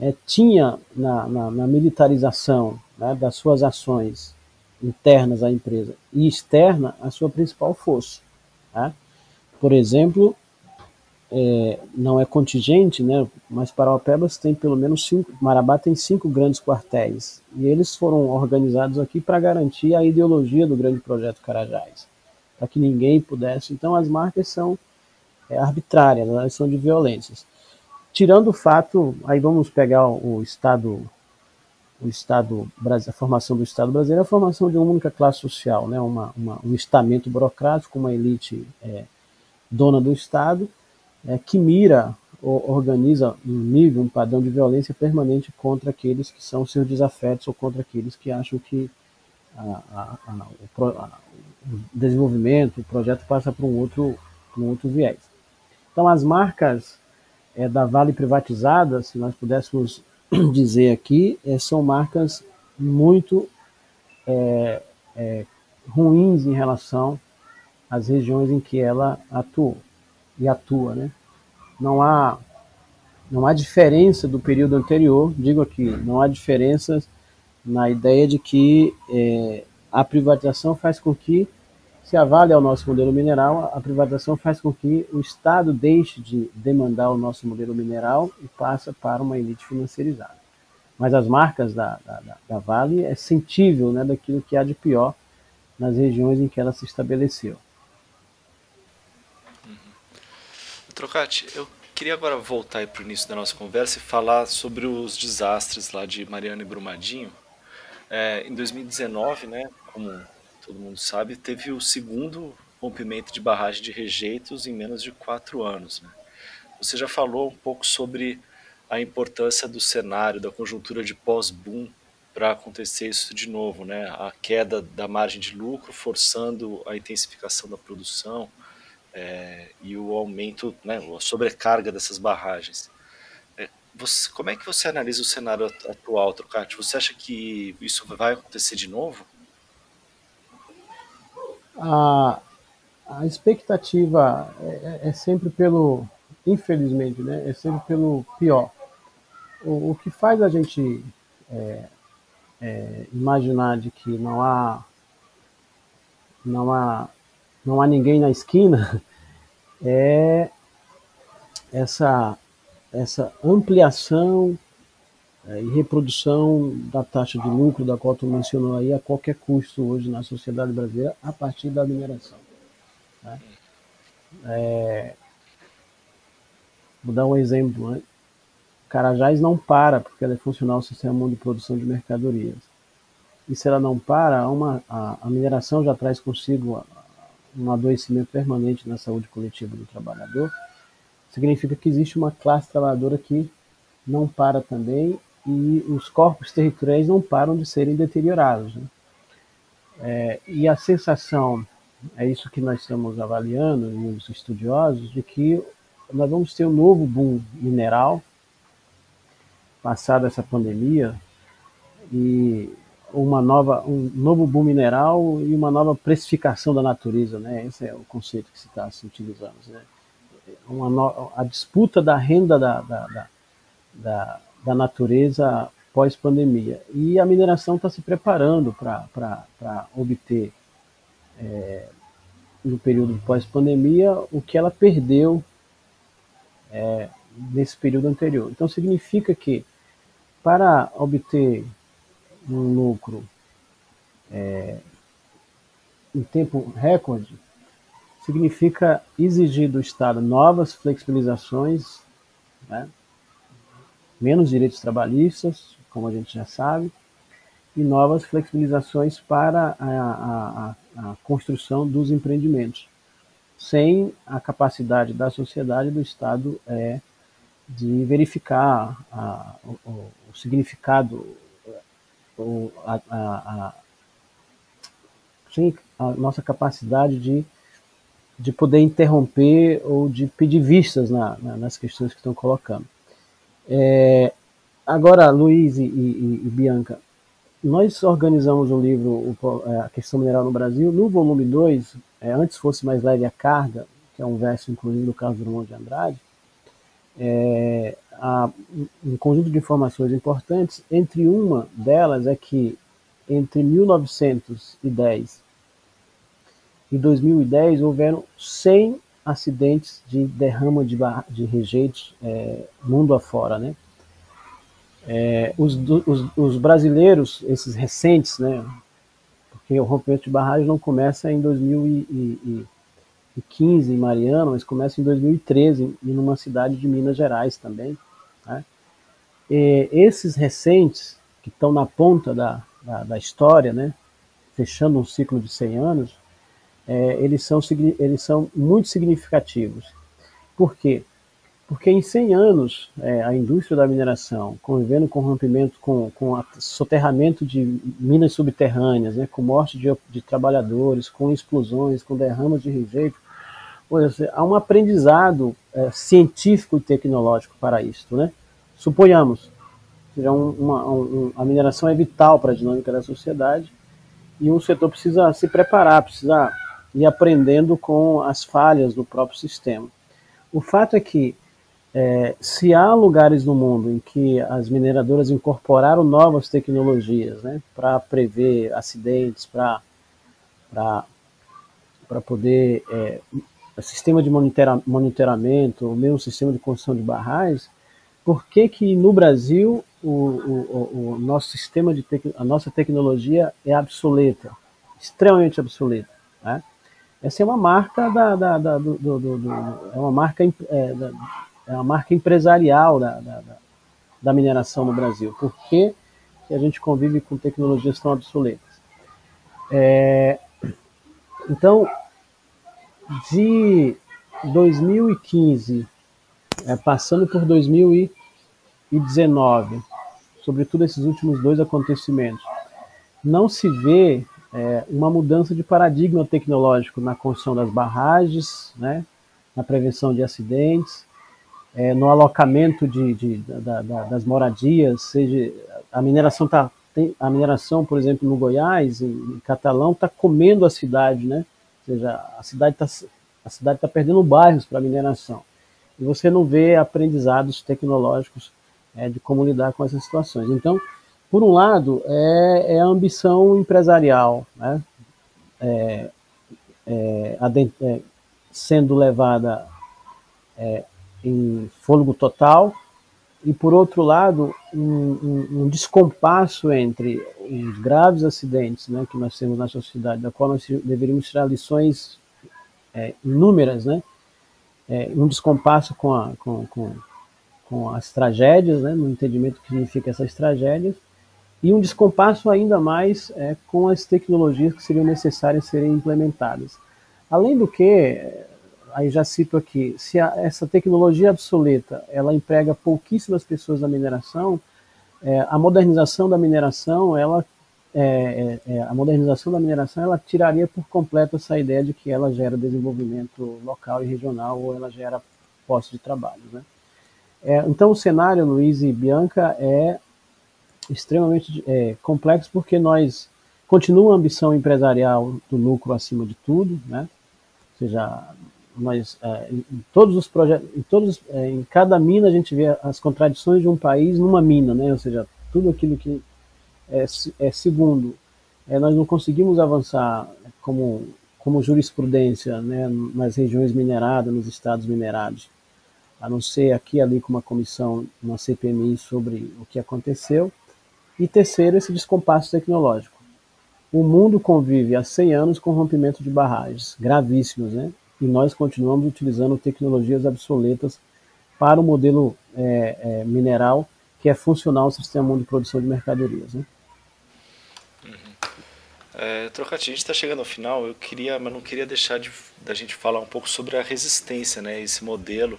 S3: é, tinha na, na, na militarização né, das suas ações internas à empresa e externa a sua principal força. Tá? Por exemplo, é, não é contingente, né, mas Paraupebas tem pelo menos cinco, Marabá tem cinco grandes quartéis e eles foram organizados aqui para garantir a ideologia do grande projeto Carajás, para que ninguém pudesse. Então as marcas são é, arbitrárias, elas são de violências. Tirando o fato, aí vamos pegar o Estado, o Estado, a formação do Estado brasileiro, a formação de uma única classe social, né? uma, uma um estamento burocrático, uma elite é, dona do Estado, é, que mira ou organiza um nível, um padrão de violência permanente contra aqueles que são seus desafetos ou contra aqueles que acham que a, a, a, o, o, desenvolvimento, o projeto passa para um outro, um outro viés. Então, as marcas é, da Vale privatizada, se nós pudéssemos [clears throat] dizer aqui, é, são marcas muito é, é, ruins em relação às regiões em que ela atuou e atua, né? Não há não há diferença do período anterior, digo aqui, não há diferença na ideia de que é, a privatização faz com que se a Vale é o nosso modelo mineral, a privatização faz com que o Estado deixe de demandar o nosso modelo mineral e passa para uma elite financeirizada. Mas as marcas da, da, da Vale é sentível né, daquilo que há de pior nas regiões em que ela se estabeleceu.
S1: Uhum. Trocati, eu queria agora voltar para o início da nossa conversa e falar sobre os desastres lá de Mariana e Brumadinho. É, em 2019, né, como todo mundo sabe, teve o segundo rompimento de barragem de rejeitos em menos de quatro anos. Né? Você já falou um pouco sobre a importância do cenário, da conjuntura de pós-boom para acontecer isso de novo, né? A queda da margem de lucro forçando a intensificação da produção é, e o aumento, né, a sobrecarga dessas barragens. É, você, como é que você analisa o cenário atual, Trocati? Você acha que isso vai acontecer de novo?
S3: a, a expectativa é, é, é, sempre pelo, infelizmente, né, é sempre pelo pior. O, o que faz a gente é, é, imaginar de que não há, não há, não há ninguém na esquina [laughs] é essa, essa ampliação é, e reprodução da taxa de lucro da qual tu mencionou aí a qualquer custo hoje na sociedade brasileira a partir da mineração. Né? É, vou dar um exemplo. Né? Carajás não para porque ela é funcional ao sistema de produção de mercadorias. E se ela não para, uma, a, a mineração já traz consigo um adoecimento permanente na saúde coletiva do trabalhador. Significa que existe uma classe trabalhadora que não para também e os corpos territoriais não param de serem deteriorados. Né? É, e a sensação, é isso que nós estamos avaliando, e os estudiosos, de que nós vamos ter um novo boom mineral, passada essa pandemia, e uma nova, um novo boom mineral e uma nova precificação da natureza, né? Esse é o conceito que se está se utilizando. Né? Uma no, a disputa da renda da, da, da, da, natureza pós-pandemia. E a mineração está se preparando para obter, é, no período pós-pandemia, o que ela perdeu é, nesse período anterior. Então, significa que para obter um lucro é, em tempo recorde, significa exigir do Estado novas flexibilizações, né? menos direitos trabalhistas, como a gente já sabe, e novas flexibilizações para a, a, a construção dos empreendimentos, sem a capacidade da sociedade do Estado é, de verificar a, o, o, significado, o, a, a, sem a nossa capacidade de, de poder interromper ou de pedir vistas na, na, nas questões que estão colocando. É, agora, Luiz e, e, e, Bianca, nós organizamos o livro o, é, A Questão Mineral no Brasil. No volume 2, é, Antes Fosse Mais Leve a Carga, que é um verso, inclusive, do Carlos Drummond de Andrade, é, há um conjunto de informações importantes. Entre uma delas é que, entre 1910 e 2010, houveram 100 acidentes de derrama de, de rejeitos é, mundo afora, né? É, os, os, os, brasileiros, esses recentes, né? Porque o rompimento de barragem não começa em 2015 em Mariana, mas começa em 2013 em uma cidade de Minas Gerais também. E esses recentes que estão na ponta da, da, da história, né? Fechando um ciclo de 100 anos, é, eles, são, eles são muito significativos. Por quê? Porque em 100 anos, é, a indústria da mineração, convivendo com rompimento, com, com soterramento de minas subterrâneas, né, com morte de, de trabalhadores, com explosões, com derramas de rejeito, há um aprendizado é, científico e tecnológico para isso. Né? Suponhamos, seja, um, uma, um, a mineração é vital para a dinâmica da sociedade e um setor precisa se preparar, precisa e aprendendo com as falhas do próprio sistema. O fato é que, é, se há lugares no mundo em que as mineradoras incorporaram novas tecnologias né, para prever acidentes, para poder. É, sistema de monitora, monitoramento, o mesmo sistema de construção de barragens, por que, que no Brasil o, o, o nosso sistema de a nossa tecnologia é obsoleta, extremamente obsoleta? Né? Essa é uma marca da, da, da do, do, do, é uma marca é, é uma marca empresarial da, da, da mineração no Brasil. Por que a gente convive com tecnologias tão obsoletas? É, então, de 2015, é, passando por 2019, sobretudo esses últimos dois acontecimentos, não se vê é, uma mudança de paradigma tecnológico na construção das barragens, né, na prevenção de acidentes, é, no alocamento de, de da, da, das moradias, seja a mineração tá a mineração, por exemplo, no Goiás, em, em Catalão, está comendo a cidade, né? Ou seja, a cidade está a cidade está perdendo bairros para mineração. E você não vê aprendizados tecnológicos é, de como lidar com essas situações. Então, por um lado, é, é a ambição empresarial, né? É, é, é sendo levada é, em fôlego total, e por outro lado, um, um, um, descompasso entre os graves acidentes né, que nós temos na sociedade, da qual nós deveríamos tirar lições é, inúmeras, né, é, um descompasso com, a, com, com, com as tragédias, né, no entendimento que significa essas tragédias, e um descompasso ainda mais é, com as tecnologias que seriam necessárias serem implementadas. Além do que, aí já cito aqui, se a, essa tecnologia obsoleta ela emprega pouquíssimas pessoas na mineração, é, a modernização da mineração, ela é, é, é, a modernização da mineração ela tiraria por completo essa ideia de que ela gera desenvolvimento local e regional ou ela gera postos de trabalho. Né? É, então o cenário, Luiz e Bianca, é extremamente é, complexo porque nós continua a ambição empresarial do lucro acima de tudo, né? Ou seja, nós é, em todos os projetos, em todos, em cada mina a gente vê as contradições de um país numa mina, né? Ou seja, tudo aquilo que é, é segundo, é, nós não conseguimos avançar como como jurisprudência, né? Nas regiões mineradas, nos estados minerados, a não ser aqui ali com uma comissão, uma CPMI sobre o que aconteceu. E terceiro, esse descompasso tecnológico. O mundo convive há 100 anos com rompimento de barragens gravíssimos, né? E nós continuamos utilizando tecnologias obsoletas para o modelo é, é, mineral que é funcional ao sistema de produção de mercadorias, né?
S1: É, Trocati, a gente está chegando ao final. Eu queria, mas não queria deixar de da gente falar um pouco sobre a resistência, né? Esse modelo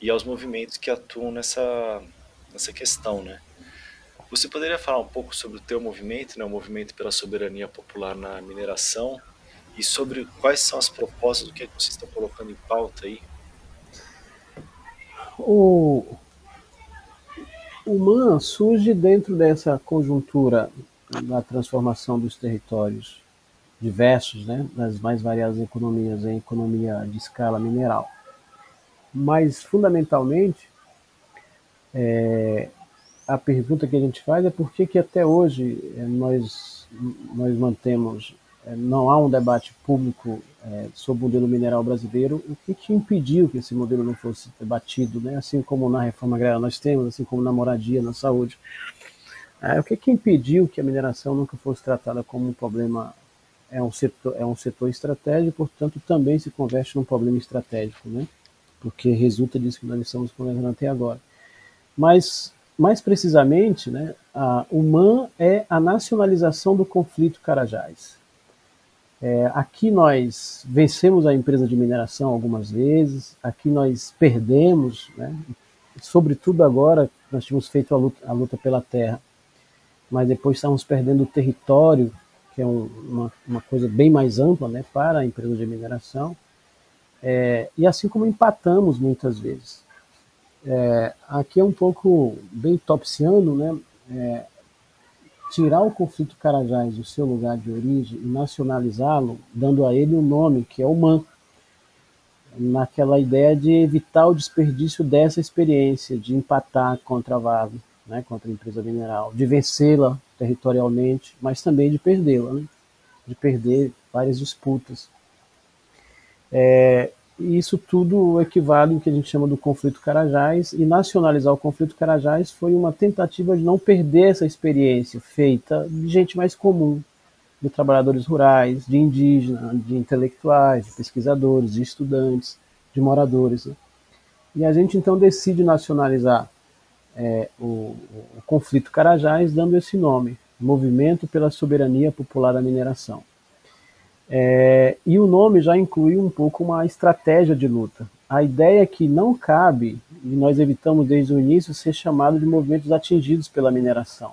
S1: e aos movimentos que atuam nessa nessa questão, né? Você poderia falar um pouco sobre o teu movimento, né, o movimento pela soberania popular na mineração, e sobre quais são as propostas, do que, é que vocês estão colocando em pauta aí?
S3: O, o MAN surge dentro dessa conjuntura da transformação dos territórios diversos, né, das mais variadas economias em economia de escala mineral. Mas, fundamentalmente, é, a pergunta que a gente faz é por que, que até hoje eh, nós, nós mantemos, eh, não há um debate público é, sobre o modelo mineral brasileiro, o que, que impediu que esse modelo não fosse debatido, né? assim como na reforma agrária nós temos, assim como na moradia, na saúde. É, o que, que impediu que a mineração nunca fosse tratada como um problema, é um setor, é um setor estratégico, portanto também se converte num problema estratégico, né? porque resulta disso que nós estamos conversando até agora. Mas mais precisamente, né, a, o MAN é a nacionalização do conflito Carajás. É, aqui nós vencemos a empresa de mineração algumas vezes, aqui nós perdemos, né, sobretudo agora nós tínhamos feito a luta, a luta pela terra, mas depois estamos perdendo o território, que é um, uma, uma coisa bem mais ampla né, para a empresa de mineração, é, e assim como empatamos muitas vezes. É, aqui é um pouco bem topsiano, né? É, tirar o conflito Carajás do seu lugar de origem e nacionalizá-lo, dando a ele um nome que é o MAN, naquela ideia de evitar o desperdício dessa experiência, de empatar contra a Vale, né, contra a empresa mineral, de vencê-la territorialmente, mas também de perdê-la, né, de perder várias disputas. É, e isso tudo equivale ao que a gente chama do conflito Carajás, e nacionalizar o conflito Carajás foi uma tentativa de não perder essa experiência feita de gente mais comum, de trabalhadores rurais, de indígenas, de intelectuais, de pesquisadores, de estudantes, de moradores. Né? E a gente então decide nacionalizar é, o, o conflito Carajás, dando esse nome, Movimento pela Soberania Popular da Mineração. É, e o nome já inclui um pouco uma estratégia de luta. A ideia é que não cabe, e nós evitamos desde o início, ser chamado de movimentos atingidos pela mineração.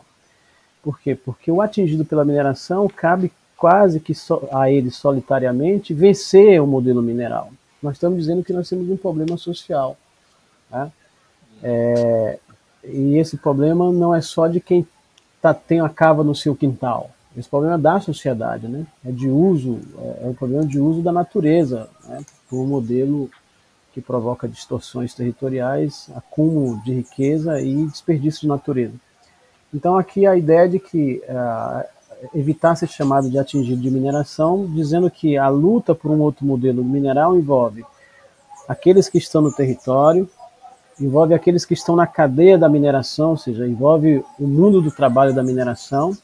S3: Por quê? Porque o atingido pela mineração cabe quase que a ele solitariamente vencer o modelo mineral. Nós estamos dizendo que nós temos um problema social. Tá? É, e esse problema não é só de quem tá, tem a cava no seu quintal. Esse problema é da sociedade, né? É de uso, é, é um problema de uso da natureza, né? Por um modelo que provoca distorções territoriais, acúmulo de riqueza e desperdício de natureza. Então aqui a ideia de que uh, evitar ser chamado de atingido de mineração, dizendo que a luta por um outro modelo mineral envolve aqueles que estão no território, envolve aqueles que estão na cadeia da mineração, ou seja, envolve o mundo do trabalho da mineração,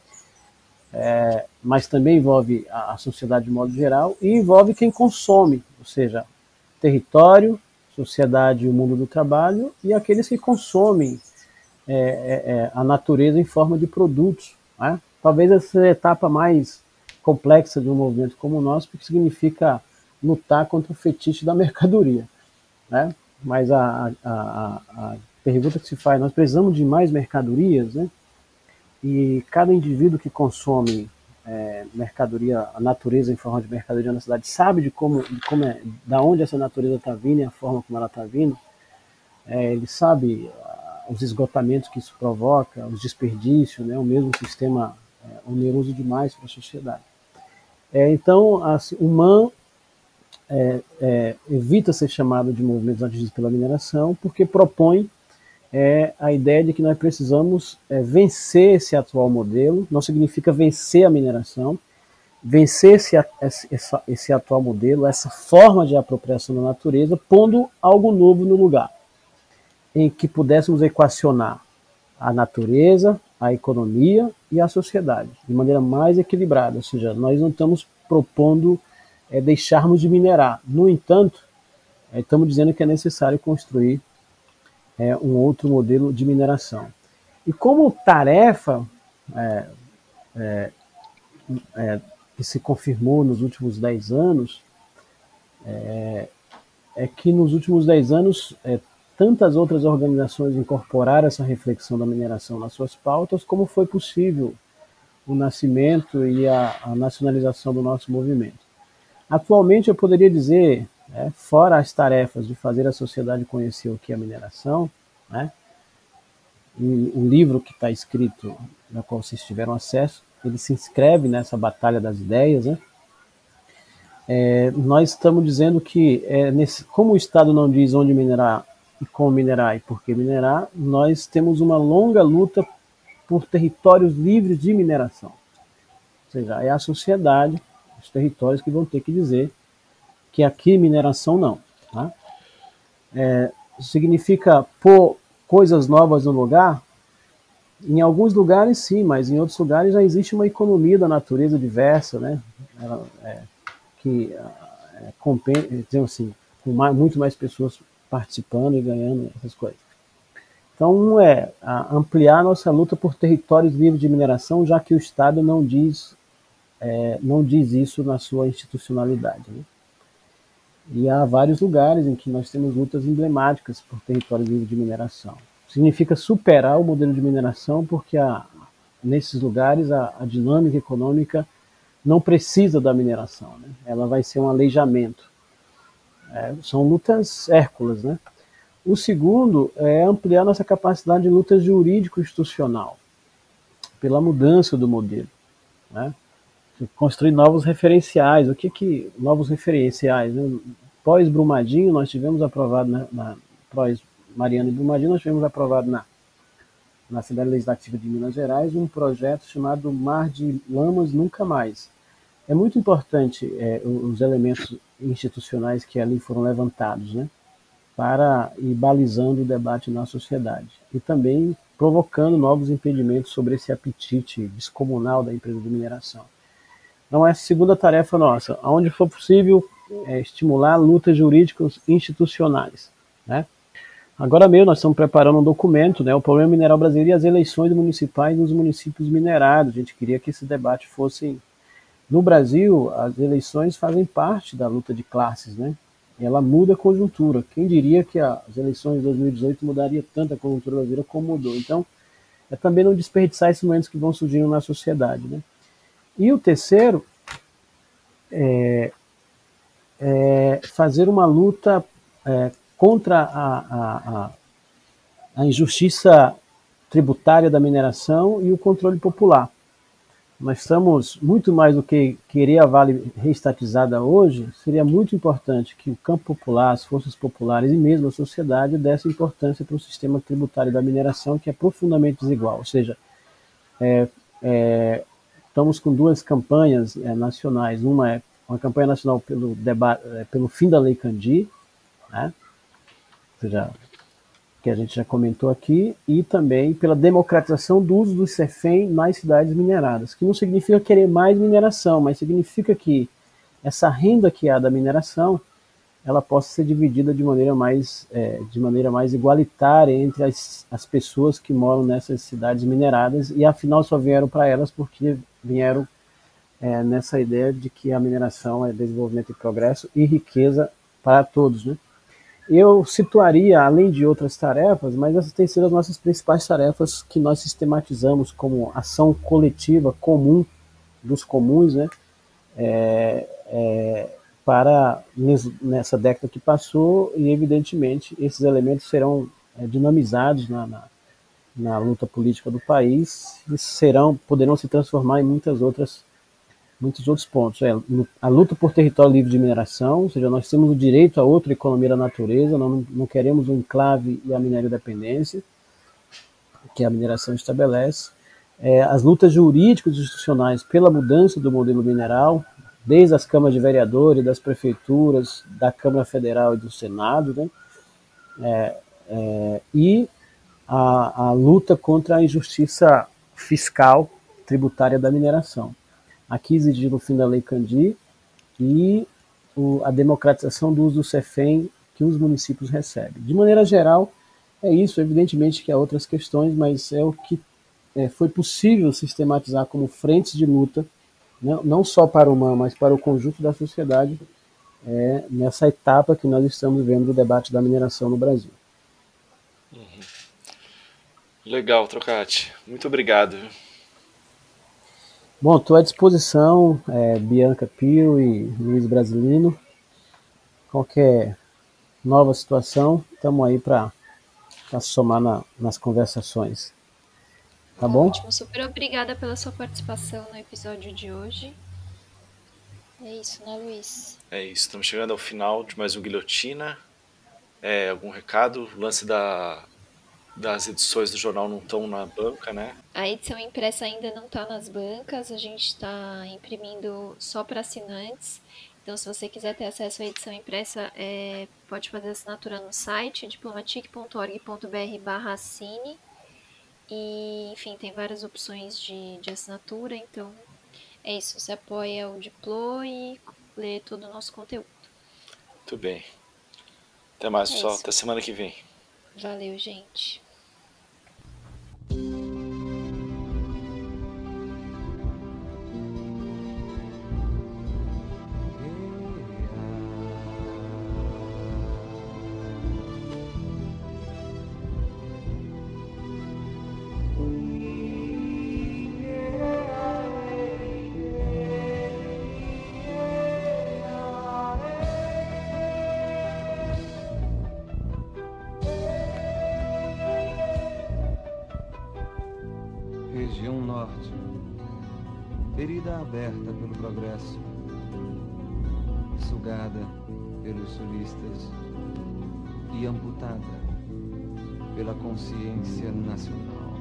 S3: é, mas também envolve a, a, sociedade de modo geral e envolve quem consome, ou seja, território, sociedade e o mundo do trabalho e aqueles que consomem é, é, é a natureza em forma de produtos. Né? Talvez essa seja a etapa mais complexa de um movimento como o nosso, porque significa lutar contra o fetiche da mercadoria. Né? Mas a, a, a pergunta que se faz, nós precisamos de mais mercadorias, né? E cada indivíduo que consome é, mercadoria, a natureza em forma de mercadoria na cidade, sabe de como, de como é, da onde essa natureza está vindo e a forma como ela está vindo. É, ele sabe os esgotamentos que isso provoca, os desperdícios, né, o mesmo sistema é, oneroso demais para a sociedade. É, então, assim, o é, é, evita ser chamado de movimentos atingidos pela mineração porque propõe é, a ideia de que nós precisamos é, vencer esse atual modelo, não significa vencer a mineração, vencer esse, esse, esse atual modelo, essa forma de apropriação da natureza, pondo algo novo no lugar, em que pudéssemos equacionar a natureza, a economia e a sociedade de maneira mais equilibrada, ou seja, nós não estamos propondo é, deixarmos de minerar. No entanto, é, estamos dizendo que é necessário construir é, um outro modelo de mineração. E como tarefa é, é, é, que se confirmou nos últimos 10 anos, é, que nos últimos 10 anos tantas outras organizações incorporaram essa reflexão da mineração nas suas pautas, como foi possível o nascimento e a, a nacionalização do nosso movimento. Atualmente, eu poderia dizer, né, fora as tarefas de fazer a sociedade conhecer o que é mineração, né, e o livro que está escrito, na qual vocês tiveram acesso, ele se inscreve nessa batalha das ideias, né? É, nós estamos dizendo que, é, nesse, como o Estado não diz onde minerar e como minerar e por que minerar, nós temos uma longa luta por territórios livres de mineração. Ou seja, é a sociedade os territórios que vão ter que dizer que aqui mineração não. Tá? É, significa pôr coisas novas no lugar? Em alguns lugares sim, mas em outros lugares já existe uma economia da natureza diversa, né? Ela, é, que é, compensa, assim, com mais, muito mais pessoas participando e ganhando essas coisas. Então, um é ampliar nossa luta por territórios livres de mineração, já que o Estado não diz é, não diz isso na sua institucionalidade. Né? E há vários lugares em que nós temos lutas emblemáticas por território livre de mineração. Significa superar o modelo de mineração, porque a, nesses lugares a, a, dinâmica econômica não precisa da mineração, né? ela vai ser um aleijamento. É, são lutas hérculas. Né? O segundo é ampliar nossa capacidade de luta jurídico-institucional, pela mudança do modelo. Né? Construir novos referenciais. O que que novos referenciais? Né? Pós Brumadinho nós tivemos aprovado na, na pós Mariana e Brumadinho nós tivemos aprovado na na Assembleia Legislativa de Minas Gerais um projeto chamado Mar de Lamas Nunca Mais. É muito importante é, os elementos institucionais que ali foram levantados, né, para ir balizando o debate na sociedade e também provocando novos impedimentos sobre esse apetite descomunal da empresa de mineração. Então, essa segunda tarefa nossa, onde for possível é, estimular lutas jurídicas institucionais. Né? Agora mesmo nós estamos preparando um documento, né, o problema mineral brasileiro e as eleições municipais nos municípios minerados. A gente queria que esse debate fosse... No Brasil, as eleições fazem parte da luta de classes, né? Ela muda a conjuntura. Quem diria que as eleições de 2018 mudaria tanto a conjuntura brasileira como mudou? Então, é também não desperdiçar esses momentos que vão surgindo na sociedade, né? E o terceiro é, é fazer uma luta é, contra a, a, a, injustiça tributária da mineração e o controle popular. Nós estamos muito mais do que querer a Vale reestatizada hoje, seria muito importante que o campo popular, as forças populares e mesmo a sociedade dessem importância para o sistema tributário da mineração, que é profundamente desigual. Ou seja, é, é, Estamos com duas campanhas é, nacionais. Uma é uma campanha nacional pelo, debate, é, pelo fim da Lei Candi, né? seja, que a gente já comentou aqui, e também pela democratização do uso do CEFEM nas cidades mineradas, que não significa querer mais mineração, mas significa que essa renda que há da mineração ela possa ser dividida de maneira mais, é, de maneira mais igualitária entre as, as pessoas que moram nessas cidades mineradas e afinal só vieram para elas porque vieram é, nessa ideia de que a mineração é desenvolvimento e progresso e riqueza para todos. Né? Eu situaria, além de outras tarefas, mas essas têm sido as nossas principais tarefas que nós sistematizamos como ação coletiva comum dos comuns, né? É, é, para nessa década que passou e evidentemente esses elementos serão é, dinamizados na, na, na luta política do país e serão poderão se transformar em muitas outras muitos outros pontos. É, a luta por território livre de mineração, ou seja, nós temos o direito a outra economia da natureza, não, não queremos o um enclave e a minério dependência, que a mineração estabelece. É, as lutas jurídicas e institucionais pela mudança do modelo mineral, desde as câmaras de vereadores, das prefeituras, da Câmara Federal e do Senado, né? É, é, e a, a luta contra a injustiça fiscal tributária da mineração. Aqui exigindo o fim da Lei Candi e o, a democratização do uso do CEFEM que os municípios recebem. De maneira geral, é isso. Evidentemente que há outras questões, mas é o que é, foi possível sistematizar como frentes de luta, não, não só para o MAN, mas para o conjunto da sociedade, é, nessa etapa que nós estamos vendo do debate da mineração no Brasil.
S1: Uhum. Legal, Trocati. Muito obrigado.
S3: Bom, estou à disposição, é, Bianca Pio e Luiz Brasilino. Qualquer nova situação, estamos aí para somar na, nas conversações. Tá bom?
S2: Ótimo, super obrigada pela sua participação no episódio de hoje. É isso, né, Luiz?
S1: É isso, estamos chegando ao final de mais um Guilhotina. É, algum recado? O lance da das edições do jornal não estão na banca, né?
S2: A edição impressa ainda não está nas bancas, a gente está imprimindo só para assinantes. Então, se você quiser ter acesso à edição impressa, é, pode fazer assinatura no site diplomatic.org.br assine. E, enfim, tem várias opções de, de assinatura. Então, é isso. Você apoia o Diplo e lê todo o nosso conteúdo.
S1: Muito bem. Até mais, é pessoal. Isso. Até semana que vem.
S2: Valeu, gente.
S4: Aberta pelo progresso, sugada pelos sulistas e amputada pela consciência nacional.